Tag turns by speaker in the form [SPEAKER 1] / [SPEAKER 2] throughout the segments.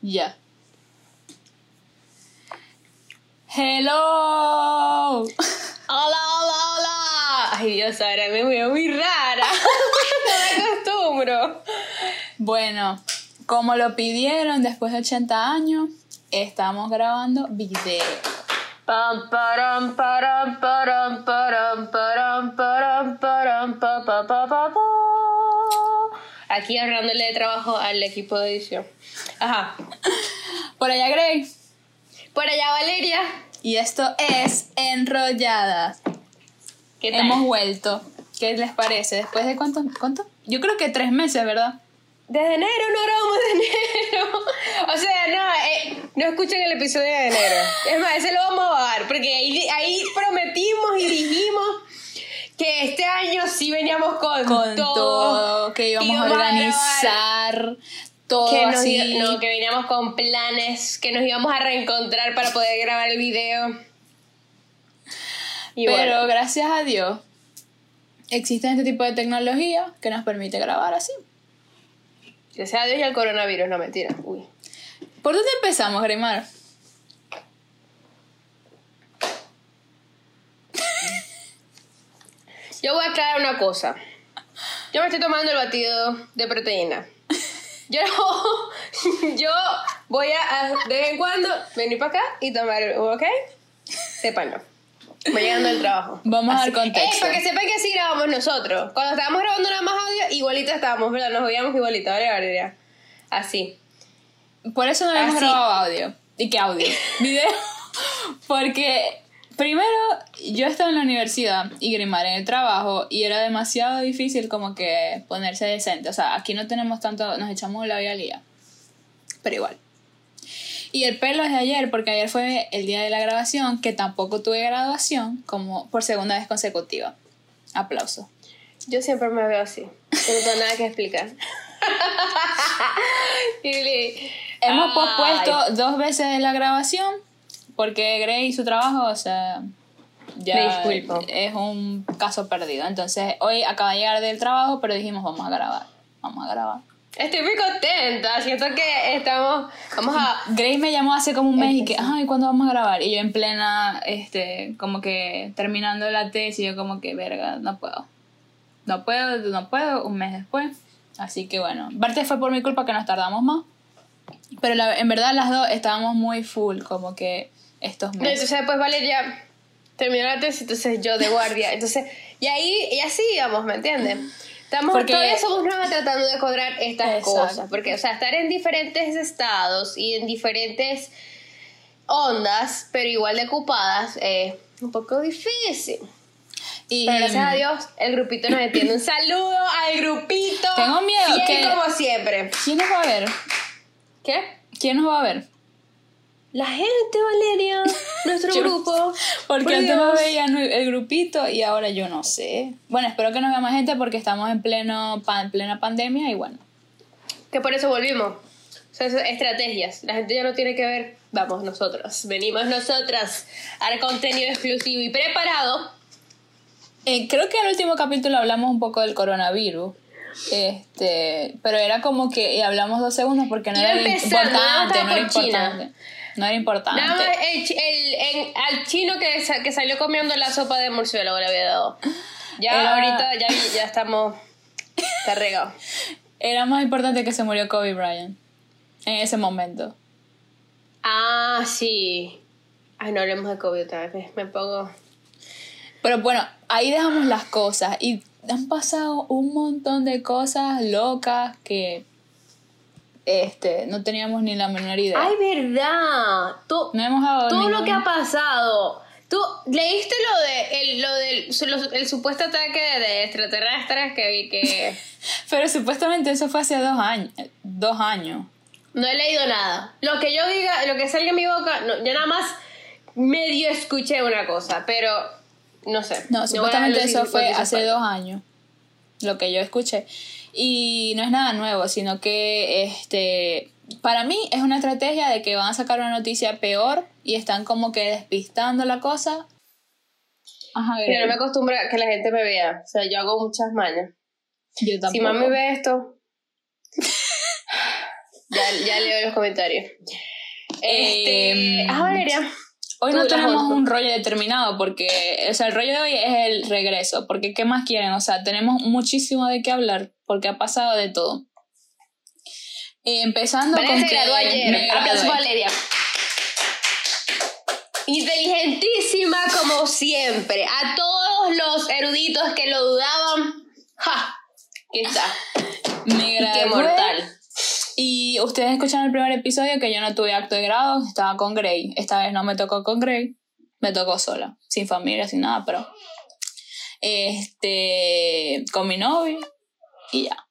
[SPEAKER 1] Ya. Hello.
[SPEAKER 2] Hola, hola, hola. Ay, Dios, ahora me veo muy rara. no me acostumbro.
[SPEAKER 1] Bueno, como lo pidieron después de 80 años, estamos grabando video.
[SPEAKER 2] Pam, param, param, param, param, param, param, param, pa, pa, pa, pa, pa. Aquí ahorrándole de trabajo al equipo de edición. Ajá.
[SPEAKER 1] Por allá, Grey.
[SPEAKER 2] Por allá, Valeria.
[SPEAKER 1] Y esto es Enrolladas.
[SPEAKER 2] ¿Qué tal?
[SPEAKER 1] Hemos vuelto. ¿Qué les parece? ¿Después de cuánto? ¿Cuánto? Yo creo que tres meses, ¿verdad?
[SPEAKER 2] Desde enero no grabamos de enero. O sea, no, eh, no escuchen el episodio de enero. Es más, ese lo vamos a bajar, porque ahí, ahí prometimos y dijimos que este año sí veníamos con,
[SPEAKER 1] Con
[SPEAKER 2] todo.
[SPEAKER 1] todo, que íbamos a
[SPEAKER 2] íbamos
[SPEAKER 1] organizar todo
[SPEAKER 2] que, nos
[SPEAKER 1] así.
[SPEAKER 2] no, que veníamos con planes, que nos íbamos a reencontrar para poder grabar el video. Y
[SPEAKER 1] Pero
[SPEAKER 2] bueno,
[SPEAKER 1] gracias a Dios existe este tipo de tecnología que nos permite grabar así.
[SPEAKER 2] gracias a Dios y al coronavirus, no mentira. Uy.
[SPEAKER 1] ¿Por dónde empezamos, Grimar?
[SPEAKER 2] Yo voy a aclarar una cosa. Yo me estoy tomando el batido de proteína. Yo, yo voy a, de vez en cuando venir para acá y tomar, ¿ok? Sépanlo. Voy llegando del trabajo.
[SPEAKER 1] Vamos
[SPEAKER 2] Así-
[SPEAKER 1] contexto.
[SPEAKER 2] Eh, para que sepan que así grabamos nosotros. Cuando estábamos grabando nada más audio, igualita estábamos, ¿verdad? Nos veíamos igualita, ¿vale, Valeria? Así.
[SPEAKER 1] Por eso no
[SPEAKER 2] Así.
[SPEAKER 1] grabado audio. ¿Y qué audio? Video. Porque primero yo estaba en la universidad y Grimar en el trabajo y era demasiado difícil como que ponerse decente. O sea, aquí no tenemos tanto, nos echamos la vida al día. Pero igual. Y el pelo es de ayer, porque ayer fue el día de la grabación, que tampoco tuve graduación, como por segunda vez consecutiva. Aplauso.
[SPEAKER 2] Yo siempre me veo así. No tengo nada que explicar.
[SPEAKER 1] Hemos pospuesto dos veces la grabación porque Grey y su trabajo, o sea, ya es un caso perdido. Entonces, hoy acaba de llegar del trabajo, pero dijimos, vamos a grabar, vamos a grabar.
[SPEAKER 2] Estoy muy contenta. Siento que estamos. Vamos a.
[SPEAKER 1] Grey me llamó hace como un mes y que, ay, ¿cuándo vamos a grabar? Y yo en plena, este, como que terminando la tesis, yo como que, verga, no puedo. No puedo, no puedo, un mes después. Así que bueno, parte fue por mi culpa que nos tardamos más. Pero la- en verdad las dos estábamos muy full, como que estos meses.
[SPEAKER 2] entonces, pues Valeria terminó la tesis, entonces yo de guardia. Entonces, y ahí, y así íbamos, ¿me entiendes? Estamos,
[SPEAKER 1] Porque-
[SPEAKER 2] todavía somos nuevas tratando de cuadrar estas
[SPEAKER 1] Exacto.
[SPEAKER 2] cosas. Porque, o sea, estar en diferentes estados y en diferentes ondas, pero igual de ocupadas, es un poco difícil.
[SPEAKER 1] Y
[SPEAKER 2] Pero gracias a Dios, el grupito nos entiende. Un saludo al grupito.
[SPEAKER 1] Tengo miedo
[SPEAKER 2] fiel
[SPEAKER 1] que-
[SPEAKER 2] como siempre.
[SPEAKER 1] ¿quién nos va a ver?
[SPEAKER 2] ¿Qué?
[SPEAKER 1] ¿Quién nos va a ver?
[SPEAKER 2] La gente, Valeria. Nuestro
[SPEAKER 1] Yo-
[SPEAKER 2] grupo.
[SPEAKER 1] Porque
[SPEAKER 2] Por
[SPEAKER 1] antes no veían el grupito y ahora yo no sé. Bueno, espero que nos vea más gente porque estamos en pleno pa- en plena pandemia y bueno.
[SPEAKER 2] Que por eso volvimos. O sea, estrategias. La gente ya no tiene que ver. Vamos nosotros. Venimos nosotras a dar contenido exclusivo y preparado.
[SPEAKER 1] Eh, creo que en el último capítulo hablamos un poco del coronavirus. Este, pero era como que hablamos dos segundos porque no era importante, no era
[SPEAKER 2] China.
[SPEAKER 1] importante. No era importante.
[SPEAKER 2] Nada más el, chi- el- en- al chino que, sa- que salió comiendo la sopa de murciélago le había dado. Ya
[SPEAKER 1] Era-
[SPEAKER 2] ahorita ya, ya estamos carregados.
[SPEAKER 1] Era más importante que se murió Kobe Bryant en ese momento.
[SPEAKER 2] Ah, sí. Ay, no hablemos de COVID otra vez. Me, me pongo.
[SPEAKER 1] Pero bueno, ahí dejamos las cosas y han pasado un montón de cosas locas que este no teníamos ni la menor idea.
[SPEAKER 2] Ay, verdad. Tú,
[SPEAKER 1] no hemos dado
[SPEAKER 2] todo lo
[SPEAKER 1] ningún-
[SPEAKER 2] que ha pasado. ¿Tú leíste lo de el, lo del lo- el supuesto ataque de extraterrestres que vi que
[SPEAKER 1] Pero supuestamente eso fue hace dos años. Dos años.
[SPEAKER 2] no he leído nada? Lo que yo diga, lo que salga en mi boca, no, yo nada más medio escuché una cosa, pero no sé.
[SPEAKER 1] No,
[SPEAKER 2] a
[SPEAKER 1] supuestamente eso fue hace dos años. Lo que yo escuché. Y no es nada nuevo, sino que este para mí es una estrategia de que van a sacar una noticia peor y están como que despistando la cosa. Ajá,
[SPEAKER 2] Mira, no me acostumbro a que la gente me vea. O sea, yo hago muchas mañas.
[SPEAKER 1] yo tampoco.
[SPEAKER 2] Si mami ve esto. Ya, ya leo los comentarios. Este,
[SPEAKER 1] Em,
[SPEAKER 2] ah, Valeria.
[SPEAKER 1] Hoy no tenemos un rollo determinado porque, o sea, el rollo de hoy es el regreso, porque ¿qué más quieren? O sea, tenemos muchísimo de qué hablar, porque ha pasado de todo. Eh, empezando
[SPEAKER 2] Valeria
[SPEAKER 1] con
[SPEAKER 2] se
[SPEAKER 1] que
[SPEAKER 2] graduó ayer.
[SPEAKER 1] me
[SPEAKER 2] Aplausos
[SPEAKER 1] gradué.
[SPEAKER 2] Valeria. Inteligentísima como siempre. A todos los eruditos que lo dudaban. ¡Ja! Aquí está.
[SPEAKER 1] Me
[SPEAKER 2] Y qué
[SPEAKER 1] gradué.
[SPEAKER 2] mortal.
[SPEAKER 1] Y ustedes escucharon el primer episodio que yo no tuve acto de grado, estaba con Grey. Esta vez no me tocó con Grey, me tocó sola, sin familia, sin nada, pero. Este. con mi novio y ya.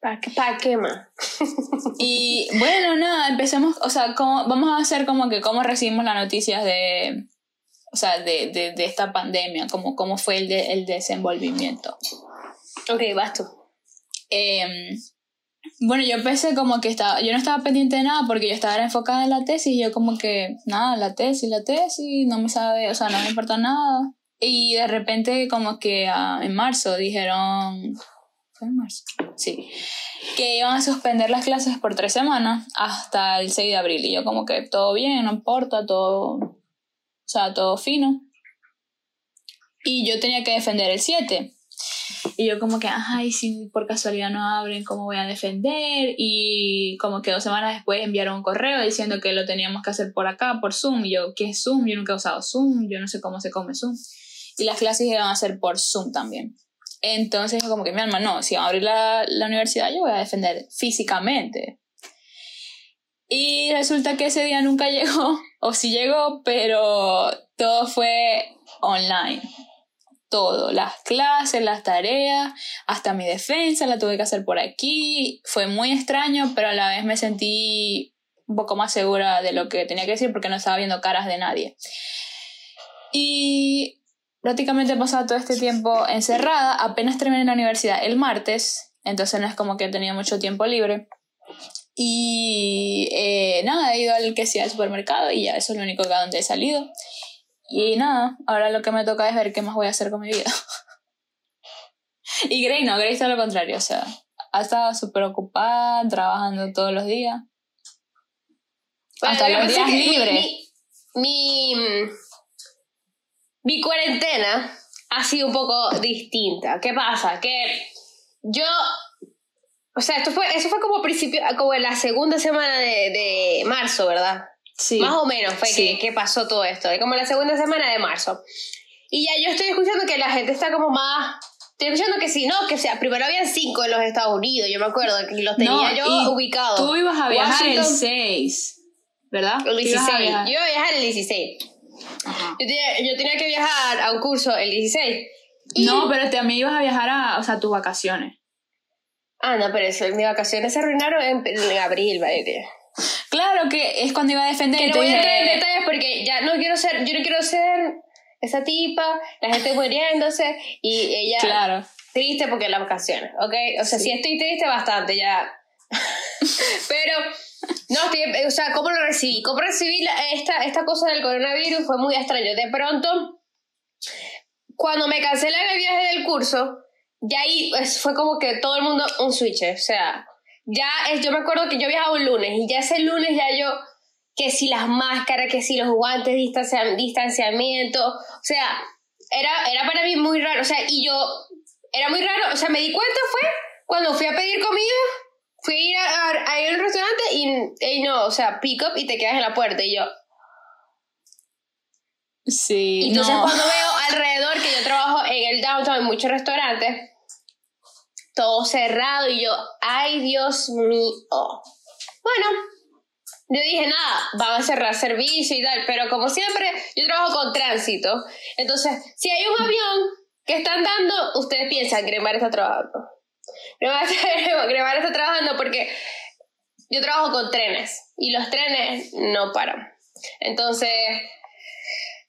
[SPEAKER 2] ¿Para qué, qué más?
[SPEAKER 1] Y bueno, nada, empecemos, o sea, como, vamos a hacer como que cómo recibimos las noticias de, o sea, de, de, de esta pandemia, como cómo fue el, de- el desenvolvimiento.
[SPEAKER 2] Ok, vas tú.
[SPEAKER 1] Em, bueno, yo pensé como que estaba, yo no estaba pendiente de nada porque yo estaba enfocada en la tesis y yo como que, nada, la tesis, la tesis, no me sabe, o sea, no me importa nada. Y de repente como que ah, en marzo dijeron, ¿fue en marzo? Sí, que iban a suspender las clases por tres semanas hasta el 6 de abril. Y yo como que todo bien, no importa, todo, o sea, todo fino. Y yo tenía que defender el 7. Y yo como que, ay, si por casualidad no abren, ¿cómo voy a defender? Y como que dos semanas después enviaron un correo diciendo que lo teníamos que hacer por acá, por Zoom. Y yo, ¿qué es Zoom? Yo nunca he usado Zoom, yo no sé cómo se come Zoom. Y las clases iban a ser por Zoom también. Entonces yo como que, mi alma, no, si van a abrir la, la universidad, yo voy a defender físicamente. Y resulta que ese día nunca llegó, o sí llegó, pero todo fue online todo, las clases, las tareas, hasta mi defensa la tuve que hacer por aquí. Fue muy extraño, pero a la vez me sentí un poco más segura de lo que tenía que decir porque no estaba viendo caras de nadie. Y prácticamente he pasado todo este tiempo encerrada, apenas terminé la universidad el martes, entonces no es como que he tenido mucho tiempo libre. Y eh, nada, he ido al que sea al supermercado y ya eso es lo único que a donde he salido. Y nada, ahora lo que me toca es ver qué más voy a hacer con mi vida. y Grey no, Grey está lo contrario, o sea, ha estado súper ocupada, trabajando todos los días. Hasta los días libres.
[SPEAKER 2] Mi, mi, mi cuarentena ha sido un poco distinta. ¿Qué pasa? Que yo. O sea, esto fue, eso fue como principio, como en la segunda semana de, de marzo, ¿verdad?
[SPEAKER 1] Sí.
[SPEAKER 2] Más o menos fue
[SPEAKER 1] Sí.
[SPEAKER 2] que, que pasó todo esto, como la segunda semana de marzo. Y ya yo estoy escuchando que la gente está como más... Estoy escuchando que sí, no, que sea, primero habían cinco en los Estados Unidos, yo me acuerdo, que los tenía
[SPEAKER 1] No,
[SPEAKER 2] yo ubicados.
[SPEAKER 1] Tú ibas a viajar el
[SPEAKER 2] Washington,
[SPEAKER 1] 6, ¿verdad?
[SPEAKER 2] el
[SPEAKER 1] Tú ibas a
[SPEAKER 2] 16.
[SPEAKER 1] viajar.
[SPEAKER 2] Yo iba a viajar el 16.
[SPEAKER 1] Ajá.
[SPEAKER 2] Yo tenía, yo tenía que viajar a un curso el 16. Y-
[SPEAKER 1] No, pero también ibas a viajar a, o sea, tus vacaciones.
[SPEAKER 2] Ah, no, pero eso, mis vacaciones se arruinaron en, en abril, Valeria.
[SPEAKER 1] Claro que es cuando iba a defender.
[SPEAKER 2] Que no voy a entrar en detalles porque ya no quiero ser, yo no quiero ser esa tipa, la gente muriéndose y ella
[SPEAKER 1] Claro.
[SPEAKER 2] triste porque las vacaciones, ¿ok? O sea,
[SPEAKER 1] Sí.
[SPEAKER 2] sí estoy triste bastante ya. Pero, no, estoy, o sea, ¿cómo lo recibí? ¿Cómo recibí la- esta, esta cosa del coronavirus? Fue muy extraño. De pronto, cuando me cancelan el viaje del curso, ya ahí pues, fue como que todo el mundo un switch, o sea, ya es, yo me acuerdo que yo viajaba un lunes y ya ese lunes ya yo, que si las máscaras, que si los guantes, distancia- distanciamiento, o sea, era, era para mí muy raro, o sea, y yo, era muy raro, o sea, me di cuenta fue cuando fui a pedir comida, fui a ir a, a- a ir al restaurante y, y no, o sea, pick up y te quedas en la puerta y yo,
[SPEAKER 1] Sí,
[SPEAKER 2] entonces
[SPEAKER 1] no.
[SPEAKER 2] cuando veo alrededor que yo trabajo en el downtown en muchos restaurantes, todo cerrado y yo, ay Dios mío. Bueno, yo dije, nada, van a cerrar servicio y tal, pero como siempre, yo trabajo con tránsito. Entonces, si hay un avión que está andando, ustedes piensan, Gremar está trabajando. Gremar está, Gremar está trabajando porque yo trabajo con trenes y los trenes no paran. Entonces,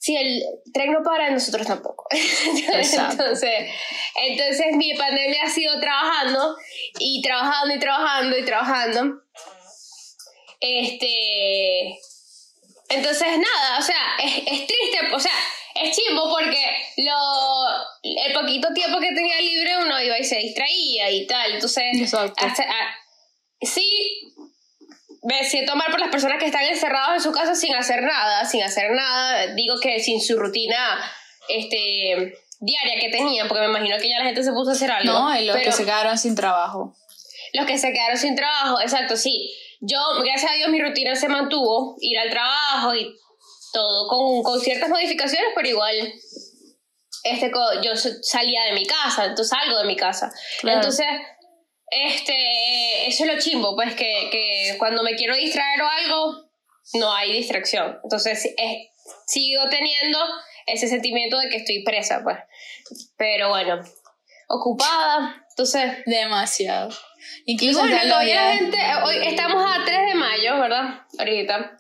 [SPEAKER 2] si el tren no para, nosotros tampoco. Entonces, entonces, mi pandemia ha sido trabajando y trabajando y trabajando y trabajando. Este. Entonces, nada, o sea, es, es triste, o sea, es chimbo porque lo, el poquito tiempo que tenía libre uno iba y se distraía y tal. Entonces,
[SPEAKER 1] Exacto.
[SPEAKER 2] hasta- a- sí me siento mal por las personas que están encerradas en su casa sin hacer nada, sin hacer nada, digo que sin su rutina este diaria que tenían, porque me imagino que ya la gente se puso a hacer algo.
[SPEAKER 1] No, y los que se quedaron sin trabajo.
[SPEAKER 2] los que se quedaron sin trabajo, exacto, sí. Yo, gracias a Dios, mi rutina se mantuvo, ir al trabajo y todo, con, con ciertas modificaciones, pero igual, este, yo salía de mi casa, entonces salgo de mi casa.
[SPEAKER 1] Claro.
[SPEAKER 2] Entonces, este, eso es lo chimbo, pues que, que cuando me quiero distraer o algo, no hay distracción. Entonces, es- sigo teniendo ese sentimiento de que estoy presa, pues. Pero bueno, ocupada, entonces...
[SPEAKER 1] Demasiado.
[SPEAKER 2] Y
[SPEAKER 1] Incluso
[SPEAKER 2] bueno,
[SPEAKER 1] los
[SPEAKER 2] todavía la gente, eh, hoy estamos a 3 de mayo, ¿verdad? Ahorita.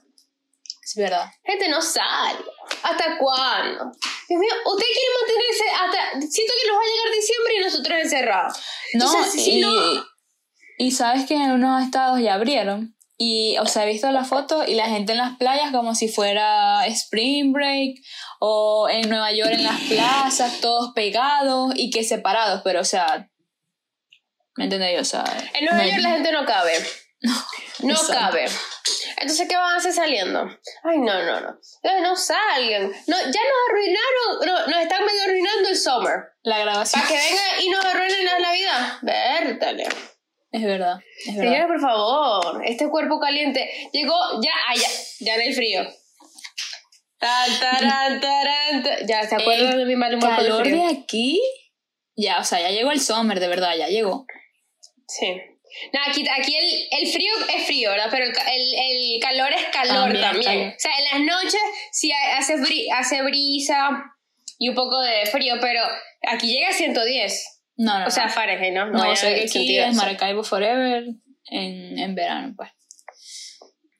[SPEAKER 1] Es verdad.
[SPEAKER 2] Gente no sale. ¿Hasta cuándo? Dios mío, ustedes quieren mantenerse hasta... Siento que nos va a llegar diciembre y nosotros encerrados.
[SPEAKER 1] No,
[SPEAKER 2] Entonces, si
[SPEAKER 1] y,
[SPEAKER 2] no-
[SPEAKER 1] y sabes que en unos estados ya abrieron. Y, o sea, he visto las fotos y la gente en las playas como si fuera Spring Break o en Nueva York en las plazas, todos pegados y que separados, pero o sea, ¿me entendéis? O sea,
[SPEAKER 2] En Nueva
[SPEAKER 1] no-
[SPEAKER 2] York la gente no cabe. No
[SPEAKER 1] Exacto.
[SPEAKER 2] cabe. Entonces, ¿qué van a hacer saliendo? Ay, no, no, no. Eh, no salgan. No, ya nos arruinaron, no, nos están medio arruinando el summer.
[SPEAKER 1] la grabación.
[SPEAKER 2] Para que vengan y nos arruinen la Navidad. Vértale.
[SPEAKER 1] Es verdad, es verdad.
[SPEAKER 2] Señora, por favor, este cuerpo caliente llegó ya, ah, ya, en el frío. Tan, taran, taran, ta- Ya, ¿se acuerdan
[SPEAKER 1] El
[SPEAKER 2] de mi mal humor
[SPEAKER 1] calor de aquí, ya, o sea, ya llegó el summer, de verdad, ya llegó.
[SPEAKER 2] Sí. No, aquí, aquí el, el frío es frío, ¿verdad? Pero el, el, el calor es calor
[SPEAKER 1] También,
[SPEAKER 2] también. O sea, en las noches sí ha- hace, bri- hace brisa y un poco de frío, pero aquí llega a 110.
[SPEAKER 1] No, no,
[SPEAKER 2] O sea,
[SPEAKER 1] no.
[SPEAKER 2] Fahrenheit, ¿no?
[SPEAKER 1] No,
[SPEAKER 2] vayan
[SPEAKER 1] o sea, aquí
[SPEAKER 2] sentido
[SPEAKER 1] es. Maracaibo Forever en, en verano, pues.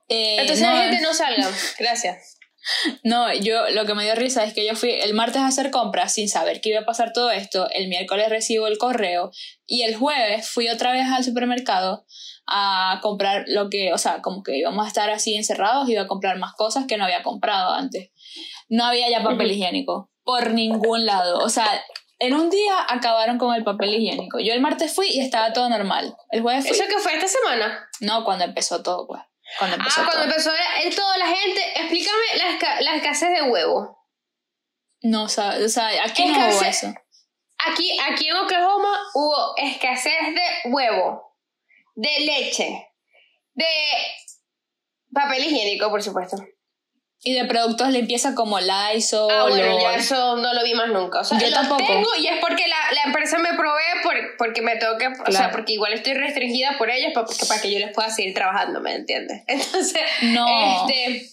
[SPEAKER 1] Eh,
[SPEAKER 2] Entonces
[SPEAKER 1] no,
[SPEAKER 2] la gente no salga. Gracias.
[SPEAKER 1] no, yo lo que me dio risa es que yo fui el martes a hacer compras sin saber que iba a pasar todo esto. El miércoles recibo el correo y el jueves fui otra vez al supermercado a comprar lo que, o sea, como que íbamos a estar así encerrados, iba a comprar más cosas que no había comprado antes. No había ya papel higiénico por ningún lado. O sea, en un día acabaron con el papel higiénico. Yo el martes fui y estaba todo normal. El jueves fui.
[SPEAKER 2] ¿Eso que fue esta semana?
[SPEAKER 1] No, cuando empezó todo, pues. Cuando empezó
[SPEAKER 2] Ah, cuando
[SPEAKER 1] todo.
[SPEAKER 2] empezó el- toda la gente, explícame la, esca- la escasez de huevo.
[SPEAKER 1] No, o sea, o sea, aquí no hubo
[SPEAKER 2] Escasez-
[SPEAKER 1] eso.
[SPEAKER 2] Aquí, aquí en Oklahoma hubo escasez de huevo, de leche, de papel higiénico, por supuesto.
[SPEAKER 1] Y de productos limpieza como Lysol.
[SPEAKER 2] Ah, bueno, ya eso no lo vi más nunca. O sea,
[SPEAKER 1] Yo tampoco.
[SPEAKER 2] tengo y es porque la, la empresa me provee por, porque me tengo que, o sea,
[SPEAKER 1] Claro.
[SPEAKER 2] porque igual estoy restringida por ellos para, para que yo les pueda seguir trabajando, ¿me entiendes? Entonces,
[SPEAKER 1] No.
[SPEAKER 2] este,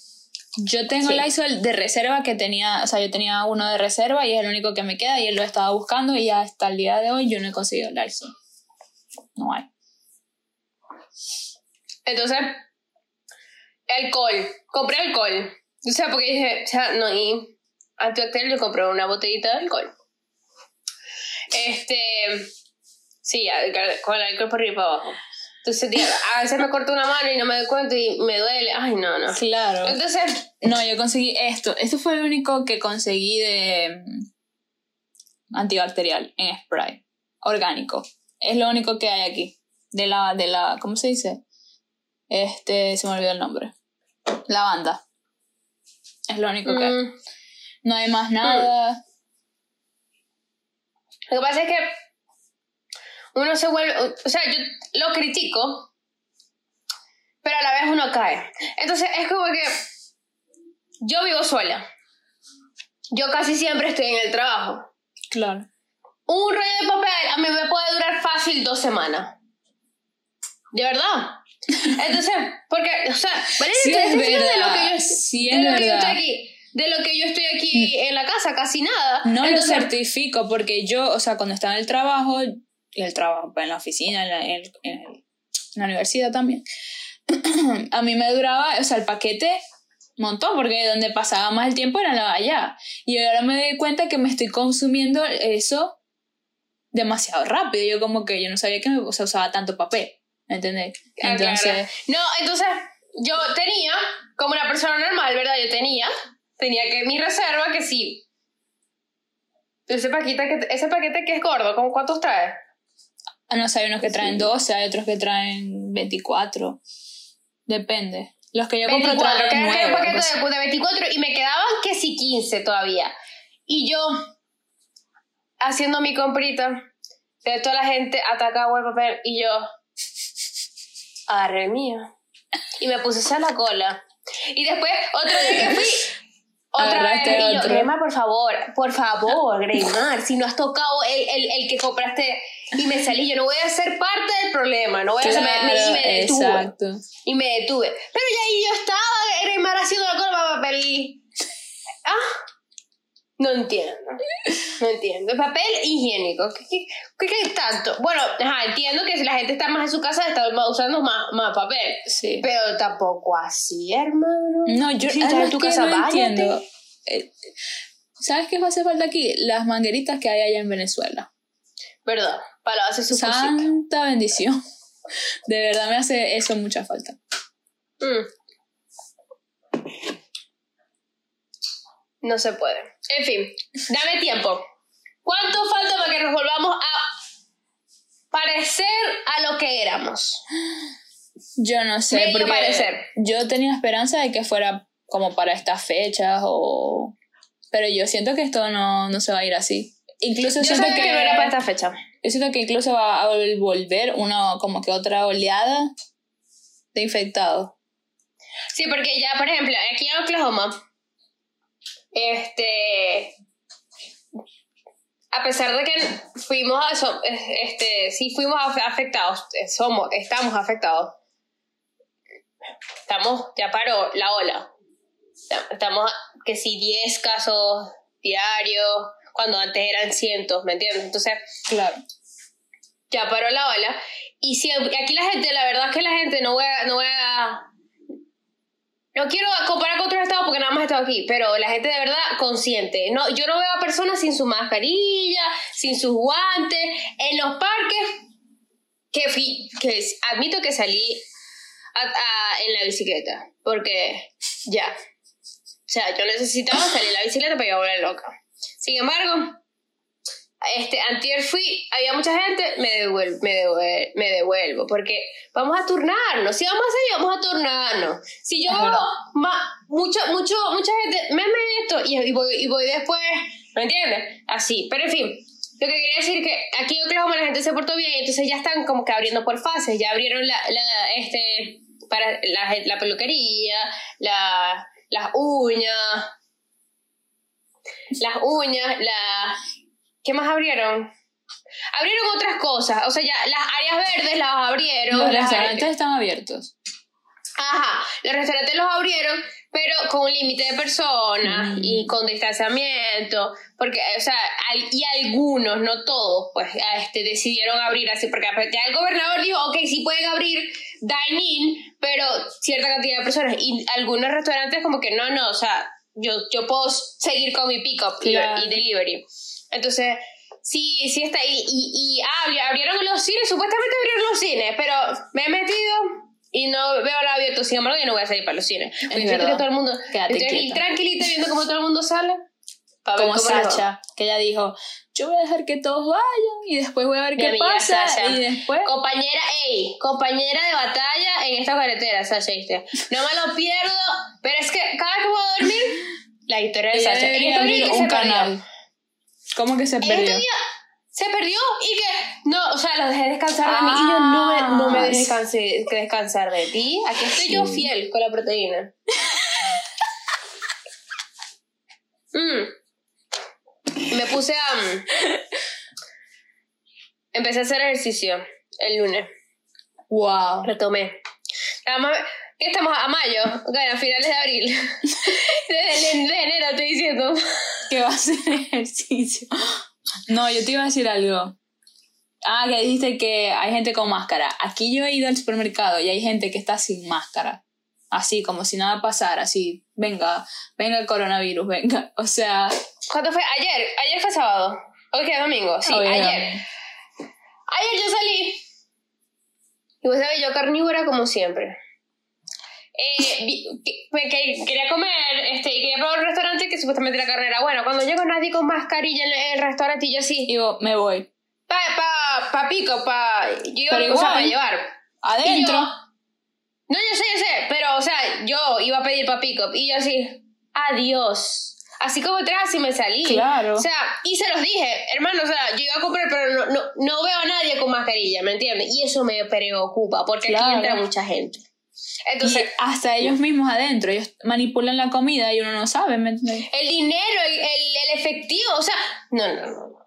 [SPEAKER 1] Yo tengo
[SPEAKER 2] Sí.
[SPEAKER 1] Lysol de reserva que tenía, o sea, yo tenía uno de reserva y es el único que me queda y él lo estaba buscando y hasta el día de hoy yo no he conseguido Lysol. No hay.
[SPEAKER 2] Entonces, alcohol. Compré alcohol. O sea, porque dije, o sea, no, y antibacterial yo compré una botellita de alcohol. Este, sí, con el alcohol por arriba y para abajo. Entonces, tío, a veces me corto una mano y no me doy cuenta y me duele. Ay, no, no.
[SPEAKER 1] Claro.
[SPEAKER 2] Entonces,
[SPEAKER 1] No, yo conseguí esto. Esto fue el único que conseguí de mm, antibacterial en spray. Orgánico. Es lo único que hay aquí. De la, de la, ¿cómo se dice? Este, se me olvidó el nombre. Lavanda. Es lo único que
[SPEAKER 2] mm,
[SPEAKER 1] No hay más nada.
[SPEAKER 2] lo que pasa es que uno se vuelve, o sea, yo lo critico, pero a la vez uno cae. Entonces es como que yo vivo sola. Yo casi siempre estoy en el trabajo.
[SPEAKER 1] Claro.
[SPEAKER 2] Un rollo de papel a mí me puede durar fácil dos semanas. De verdad. Entonces, porque, o sea, Valeria,
[SPEAKER 1] Sí, es
[SPEAKER 2] de lo que yo,
[SPEAKER 1] Sí,
[SPEAKER 2] de
[SPEAKER 1] es
[SPEAKER 2] lo que yo estoy aquí. De lo que yo estoy aquí en la casa, casi nada.
[SPEAKER 1] No
[SPEAKER 2] Entonces,
[SPEAKER 1] lo certifico porque yo, o sea, cuando estaba en el trabajo, el trabajo en la oficina, en la, en- en la universidad también, a mí me duraba, o sea, el paquete montón, porque donde pasaba más el tiempo era en la- allá. Y ahora me doy cuenta que me estoy consumiendo eso demasiado rápido. Yo como que yo no sabía que me, o sea, usaba tanto papel, ¿me entendés? Entonces,
[SPEAKER 2] No, entonces yo tenía, como una persona normal, ¿verdad? Yo tenía, tenía que mi reserva que sí. Ese paquete que, ese paquete que es gordo, ¿con cuántos trae?
[SPEAKER 1] Ah, no sé, hay unos que traen 12, hay otros que traen 24. Depende. Los que yo compro
[SPEAKER 2] 24,
[SPEAKER 1] traen
[SPEAKER 2] que era un
[SPEAKER 1] 9.
[SPEAKER 2] paquete de, de 24 y me quedaban que sí 15 todavía. Y yo, haciendo mi comprita, de toda la gente atacaba el papel y yo agarré el mío y me puse esa la cola. Y después, otro día que fui, otra
[SPEAKER 1] Agarraste
[SPEAKER 2] vez, y yo. Greymar, por favor, por favor, Greymar, si no has tocado el, el, el que compraste y me salí, yo no voy a ser parte del problema, no voy a ser, me, y me detuve.
[SPEAKER 1] exacto.
[SPEAKER 2] Y me detuve. Pero ya ahí yo estaba, Greymar haciendo la cola para papel. Ah, no entiendo. No entiendo. Papel higiénico. ¿Qué, qué, qué- tanto? Bueno, ajá, entiendo que si la gente está más en su casa está usando más, más papel.
[SPEAKER 1] Sí.
[SPEAKER 2] Pero tampoco así, hermano.
[SPEAKER 1] No, yo
[SPEAKER 2] Si en tu casa,
[SPEAKER 1] no entiendo. Eh, ¿Sabes qué hace falta aquí? Las mangueritas que hay allá en Venezuela.
[SPEAKER 2] ¿Verdad? Para hacer su cosita.
[SPEAKER 1] Santa bendición. De verdad me hace eso mucha falta.
[SPEAKER 2] Mm. No se puede. En fin, dame tiempo. ¿Cuánto falta para que nos volvamos a parecer a lo que éramos?
[SPEAKER 1] Yo no sé,
[SPEAKER 2] Medio
[SPEAKER 1] porque
[SPEAKER 2] parecer.
[SPEAKER 1] yo tenía esperanza de que fuera como para estas fechas o... Pero yo siento que esto no, no se va a ir así. Incluso
[SPEAKER 2] Yo
[SPEAKER 1] siento
[SPEAKER 2] sabía que, no era para esta fecha.
[SPEAKER 1] Yo siento que incluso va a vol- volver una como que otra oleada de infectados.
[SPEAKER 2] Sí, porque ya, por ejemplo, aquí en Oklahoma, este, a pesar de que fuimos a eso, este, sí fuimos af- afectados, eh, somos, estamos afectados. Estamos, ya paró la ola. Estamos, que si 10 casos diarios, cuando antes eran cientos, ¿me entiendes? Entonces,
[SPEAKER 1] Claro.
[SPEAKER 2] ya paró la ola. Y si aquí la gente, la verdad es que la gente no voy a, no voy a, no quiero comparar con otros estados porque nada más he estado aquí, pero la gente de verdad consciente. No, yo no veo a personas sin su mascarilla, sin sus guantes, en los parques, que, fui, que admito que salí en la bicicleta, porque ya. O sea, yo necesitaba salir en la bicicleta para ir a volver loca. Sin embargo, este, antier fui, había mucha gente, me devuelvo, me devuelvo, me devuelvo, porque vamos a turnarnos, si vamos a salir, vamos a turnarnos. Si yo ma- mucho, mucho, mucha gente, me meto y, y voy, y voy después, ¿me entiendes? Así, pero en fin, lo que quería decir que aquí en Oklahoma la gente se portó bien, entonces ya están como que abriendo por fases, ya abrieron la, la este, para la, la peluquería, la, las uñas, las uñas, la... ¿Qué más abrieron? Abrieron otras cosas, o sea, ya las áreas verdes las abrieron.
[SPEAKER 1] Los
[SPEAKER 2] las
[SPEAKER 1] restaurantes están abiertos.
[SPEAKER 2] Ajá, los restaurantes los abrieron, pero con un límite de personas
[SPEAKER 1] Mm.
[SPEAKER 2] y con distanciamiento, porque, o sea, al- y algunos, no todos, pues, este, decidieron abrir así, porque ya el gobernador dijo, ok, sí pueden abrir dine-in, pero cierta cantidad de personas, y algunos restaurantes como que no, no, o sea, yo, yo puedo seguir con mi pick-up y delivery. Entonces, sí, sí está. Y, y ah, abri- abrieron los cines, supuestamente abrieron los cines, pero me he metido y no veo nada abierto. Sin embargo, yo no voy a salir para los cines. Que todo el mundo.
[SPEAKER 1] Quédate
[SPEAKER 2] estoy aquí
[SPEAKER 1] quieta.
[SPEAKER 2] tranquilita viendo cómo todo el mundo sale.
[SPEAKER 1] Como. Sacha, que ella dijo, yo voy a dejar que todos vayan y después voy a ver
[SPEAKER 2] Mi
[SPEAKER 1] qué pasa
[SPEAKER 2] Sasha.
[SPEAKER 1] y después...
[SPEAKER 2] Compañera, ey, compañera de batalla en esta carretera, Sasha, ¿viste? No me lo pierdo, pero es que cada vez que puedo dormir, la historia de Sasha. En
[SPEAKER 1] un
[SPEAKER 2] perdió.
[SPEAKER 1] ¿Cómo que se
[SPEAKER 2] En
[SPEAKER 1] perdió?
[SPEAKER 2] estos días se perdió y que no, o sea, lo dejé descansar de mí y yo no me, no me
[SPEAKER 1] Ah,
[SPEAKER 2] dejé descanse- que descansar de ti. Aquí estoy yo fiel con la proteína. Mm. Me puse a. mm, Empecé a hacer ejercicio el lunes.
[SPEAKER 1] Wow.
[SPEAKER 2] Retomé. Además, ¿qué estamos a mayo? Bueno, a finales de abril. de, de- de enero estoy diciendo.
[SPEAKER 1] Que va a hacer ejercicio. No, yo te iba a decir algo. Ah, que dijiste que hay gente con máscara. Aquí yo he ido al supermercado y hay gente que está sin máscara. Así, como si nada pasara, así, venga, venga el coronavirus, venga. O sea,
[SPEAKER 2] ¿Cuándo fue? Ayer. Ayer fue sábado. Hoy que es domingo. Sí, ayer. Ayer yo salí. Y vos sabés, yo carnívora como siempre. Eh, que- quería comer, este, y quería probar un restaurante que supuestamente la carrera. Bueno, cuando llega nadie con mascarilla en el restaurante y yo así,
[SPEAKER 1] Digo, me voy.
[SPEAKER 2] pa, pa, pa pico, pa... Yo iba
[SPEAKER 1] Pero
[SPEAKER 2] o sea,
[SPEAKER 1] igual,
[SPEAKER 2] a llevar.
[SPEAKER 1] Adentro.
[SPEAKER 2] Y yo- no, yo sé, yo sé, pero, o sea, yo iba a pedir pa pick up y yo así, adiós. Así como tres, así me salí.
[SPEAKER 1] Claro.
[SPEAKER 2] O sea, y se los dije, hermano, o sea, yo iba a comprar, pero no, no, no veo a nadie con mascarilla, ¿me entiendes? Y eso me preocupa, porque aquí entra mucha gente. Entonces,
[SPEAKER 1] y hasta ellos mismos adentro, ellos manipulan la comida y uno no sabe, ¿me entiendes?
[SPEAKER 2] el dinero, el, el, el efectivo, o sea, no, no, no. no.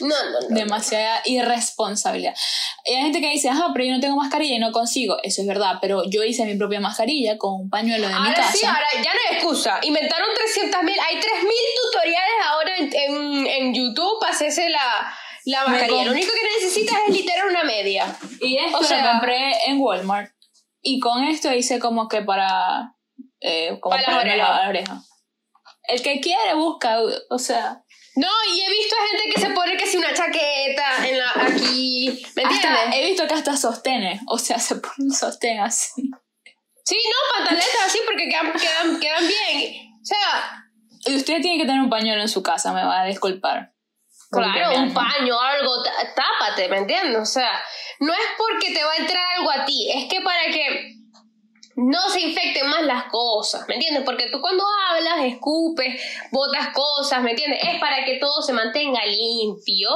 [SPEAKER 2] No, no, no.
[SPEAKER 1] Demasiada irresponsabilidad. Y hay gente que dice, ajá, pero yo no tengo mascarilla y no consigo. Eso es verdad, pero yo hice mi propia mascarilla con un pañuelo de mi
[SPEAKER 2] Ahora
[SPEAKER 1] casa.
[SPEAKER 2] sí, ahora ya no hay excusa. Inventaron 300 mil, hay 3 mil tutoriales ahora en, en, en YouTube para hacerse la, la mascarilla. Lo único que necesitas es literal una media.
[SPEAKER 1] Y esto
[SPEAKER 2] O sea-
[SPEAKER 1] lo compré en Walmart. Y con esto hice como que para. Eh, como
[SPEAKER 2] Para
[SPEAKER 1] la oreja. El que quiere busca, o sea.
[SPEAKER 2] No, y he visto gente que se pone que si una chaqueta en la, aquí, ¿me entiendes?
[SPEAKER 1] Hasta, he visto que hasta sostenes, o sea, se pone un sostén así.
[SPEAKER 2] Sí, no, pantaletas así porque quedan, quedan, quedan bien. O sea,
[SPEAKER 1] Y usted tiene que tener un pañuelo en su casa, me va a disculpar.
[SPEAKER 2] Claro, un paño, algo, tá- tápate, ¿me entiendes? O sea, no es porque te va a entrar algo a ti, es que para que no se infecten más las cosas, ¿me entiendes? Porque tú cuando hablas, escupes, botas cosas, ¿me entiendes? Es para que todo se mantenga limpio,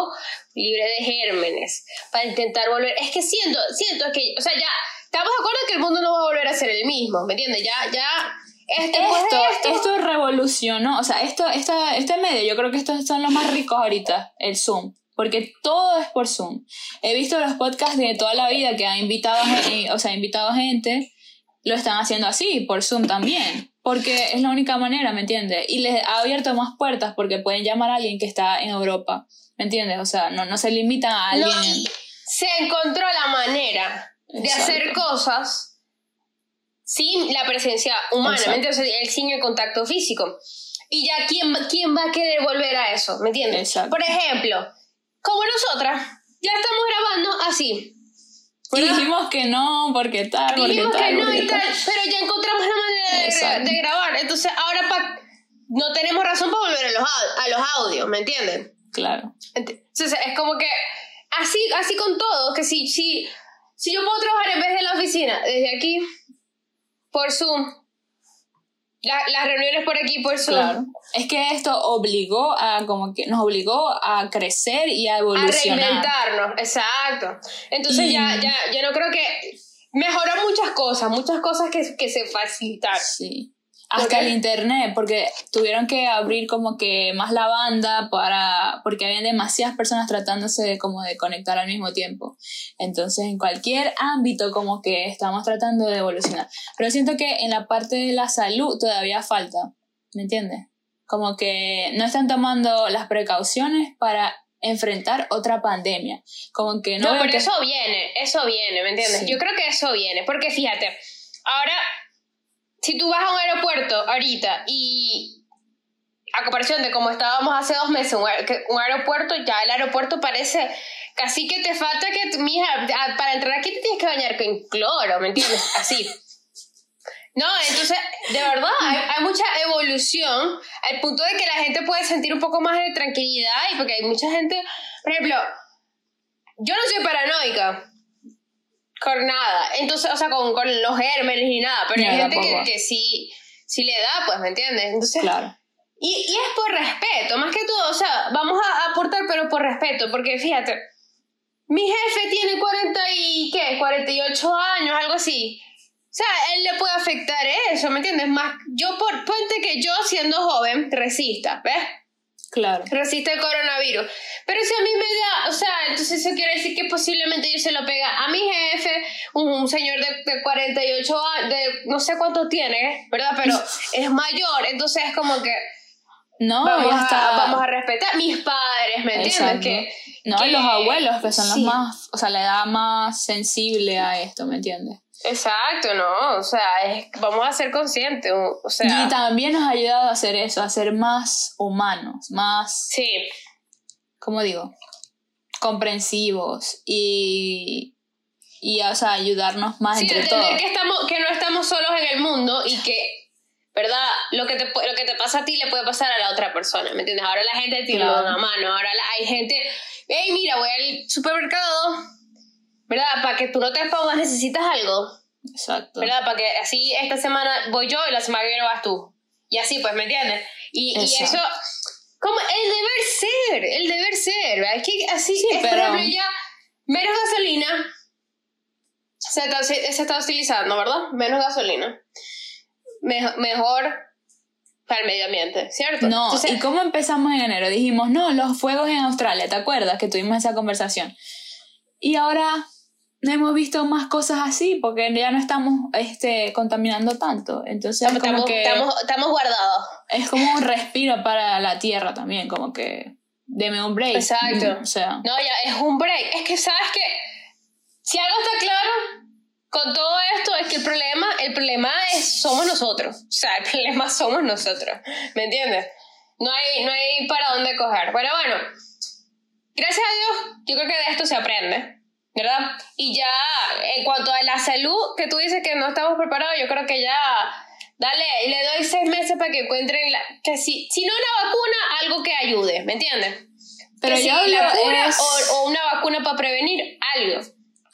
[SPEAKER 2] libre de gérmenes, para intentar volver. Es que siento, siento que, o sea, ya estamos de acuerdo que el mundo no va a volver a ser el mismo, ¿me entiendes? Ya, ya, este, de
[SPEAKER 1] Esto, esto revolucionó, o sea, esto, esta, este medio, yo creo que estos son los más ricos ahorita, el Zoom, porque todo es por Zoom. He visto los podcasts de toda la vida que han invitado, a gen- o sea, invitado gente, lo están haciendo así, por Zoom también, porque es la única manera, ¿me entiendes? Y les ha abierto más puertas porque pueden llamar a alguien que está en Europa, ¿me entiendes? O sea, no, no se limitan a alguien.
[SPEAKER 2] No, se encontró la manera de
[SPEAKER 1] Exacto.
[SPEAKER 2] hacer cosas sin la presencia humana, el- sin el contacto físico. Y ya, ¿quién, ¿quién va a querer volver a eso? ¿Me entiendes?
[SPEAKER 1] Exacto.
[SPEAKER 2] Por ejemplo, como nosotras, ya estamos grabando así.
[SPEAKER 1] Y dijimos que no, porque tal, porque
[SPEAKER 2] Dijimos
[SPEAKER 1] tal,
[SPEAKER 2] que no
[SPEAKER 1] porque
[SPEAKER 2] y tal, pero ya encontramos la manera de, de grabar. Entonces, ahora pa- no tenemos razón para volver a los, a los audios, ¿me entiendes?
[SPEAKER 1] Claro.
[SPEAKER 2] Entonces es como que así, así con todo, que si, si, si yo puedo trabajar en vez de la oficina, desde aquí, por Zoom, la- las reuniones por aquí por Zoom,
[SPEAKER 1] Claro. Es que esto obligó a, como que nos obligó a crecer y a
[SPEAKER 2] a
[SPEAKER 1] evolucionar.
[SPEAKER 2] reinventarnos, exacto. Entonces
[SPEAKER 1] Y-
[SPEAKER 2] ya, ya, yo no creo que mejoró muchas cosas, muchas cosas que, que se facilitaron.
[SPEAKER 1] Sí. Hasta el internet, porque tuvieron que abrir como que más la banda para, porque habían demasiadas personas tratándose de como de conectar al mismo tiempo. Entonces, en cualquier ámbito como que estamos tratando de evolucionar. Pero siento que en la parte de la salud todavía falta, ¿me entiendes? Como que no están tomando las precauciones para enfrentar otra pandemia. Como que no,
[SPEAKER 2] No, pero
[SPEAKER 1] que-
[SPEAKER 2] eso viene, eso viene, ¿me entiendes?
[SPEAKER 1] Sí.
[SPEAKER 2] Yo creo que eso viene, porque fíjate, ahora, si tú vas a un aeropuerto ahorita y a comparación de como estábamos hace dos meses, un, aeropuerto, ya el aeropuerto parece casi que te falta que, mija, para entrar aquí te tienes que bañar con cloro, ¿me entiendes? Así. No, entonces, de verdad, hay, hay mucha evolución al punto de que la gente puede sentir un poco más de tranquilidad y porque hay mucha gente, por ejemplo, yo no soy paranoica con nada, entonces, o sea, con, con los gérmenes ni nada, pero hay gente que, que sí, sí le da, pues, ¿me entiendes? Entonces,
[SPEAKER 1] Claro.
[SPEAKER 2] y, y es por respeto, más que todo, o sea, vamos a aportar, pero por respeto, porque fíjate, mi jefe tiene 40 y, ¿qué? 48 años, algo así. O sea, él le puede afectar eso, ¿me entiendes? Más, yo, por, ponte que yo siendo joven, resista, ¿ves?
[SPEAKER 1] Claro.
[SPEAKER 2] resiste el coronavirus. Pero si a mí me da, o sea, entonces eso quiere decir que posiblemente yo se lo pega a mi jefe, un, un señor de, de 48 años, de no sé cuánto tiene, ¿verdad? Pero es mayor, entonces es como que
[SPEAKER 1] No,
[SPEAKER 2] vamos, a, vamos a respetar mis padres, ¿me entiendes? Que,
[SPEAKER 1] No,
[SPEAKER 2] que-
[SPEAKER 1] y los abuelos, que son
[SPEAKER 2] sí.
[SPEAKER 1] los más, o sea, la edad más sensible a esto, ¿me entiendes?
[SPEAKER 2] Exacto, ¿no? O sea, es, vamos a ser conscientes, o, sea,
[SPEAKER 1] y también nos ha ayudado a hacer eso, a ser más humanos, más,
[SPEAKER 2] sí,
[SPEAKER 1] ¿cómo digo? Comprensivos y, y o sea, ayudarnos más
[SPEAKER 2] sí,
[SPEAKER 1] entre
[SPEAKER 2] entender
[SPEAKER 1] todos.
[SPEAKER 2] que, estamos, que no estamos solos en el mundo y que, ¿verdad? Lo que, te, lo que te pasa a ti le puede pasar a la otra persona, ¿me entiendes? Ahora la gente tiene
[SPEAKER 1] Claro.
[SPEAKER 2] una mano, ahora la- hay gente hey, mira, voy al supermercado, ¿verdad? Para que tú no te pongas, necesitas algo,
[SPEAKER 1] Exacto.
[SPEAKER 2] ¿verdad? Para que así esta semana voy yo y la semana que viene vas tú. Y así, pues, ¿me entiendes? Y, eso, como el deber ser, el deber ser, ¿verdad? Es que así,
[SPEAKER 1] Sí, pero-
[SPEAKER 2] ya, menos gasolina se está, se, está utilizando, ¿verdad? Menos gasolina. Mejo- mejor para el medio ambiente, ¿cierto?
[SPEAKER 1] No,
[SPEAKER 2] Entonces,
[SPEAKER 1] ¿y cómo empezamos en enero? Dijimos, no, los fuegos en Australia, ¿te acuerdas que tuvimos esa conversación? Y ahora no hemos visto más cosas así porque ya no estamos este, contaminando tanto. Entonces,
[SPEAKER 2] estamos,
[SPEAKER 1] como que
[SPEAKER 2] estamos, estamos guardados.
[SPEAKER 1] es como un respiro para la tierra también, como que deme un break.
[SPEAKER 2] Exacto.
[SPEAKER 1] O sea,
[SPEAKER 2] No, ya es un break. Es que, ¿sabes que Si algo está claro con todo esto es que el problema, el problema es, somos nosotros. O sea, el problema somos nosotros. ¿Me entiendes? No hay, no hay para dónde coger. Bueno, bueno. Gracias a Dios, yo creo que de esto se aprende. ¿Verdad? Y ya, en cuanto a la salud, que tú dices que no estamos preparados, yo creo que ya, dale, le doy seis meses para que encuentren, la, que si, si no una vacuna, algo que ayude, ¿me entiendes?
[SPEAKER 1] pero
[SPEAKER 2] Que
[SPEAKER 1] yo
[SPEAKER 2] si la cura o una vacuna para prevenir algo.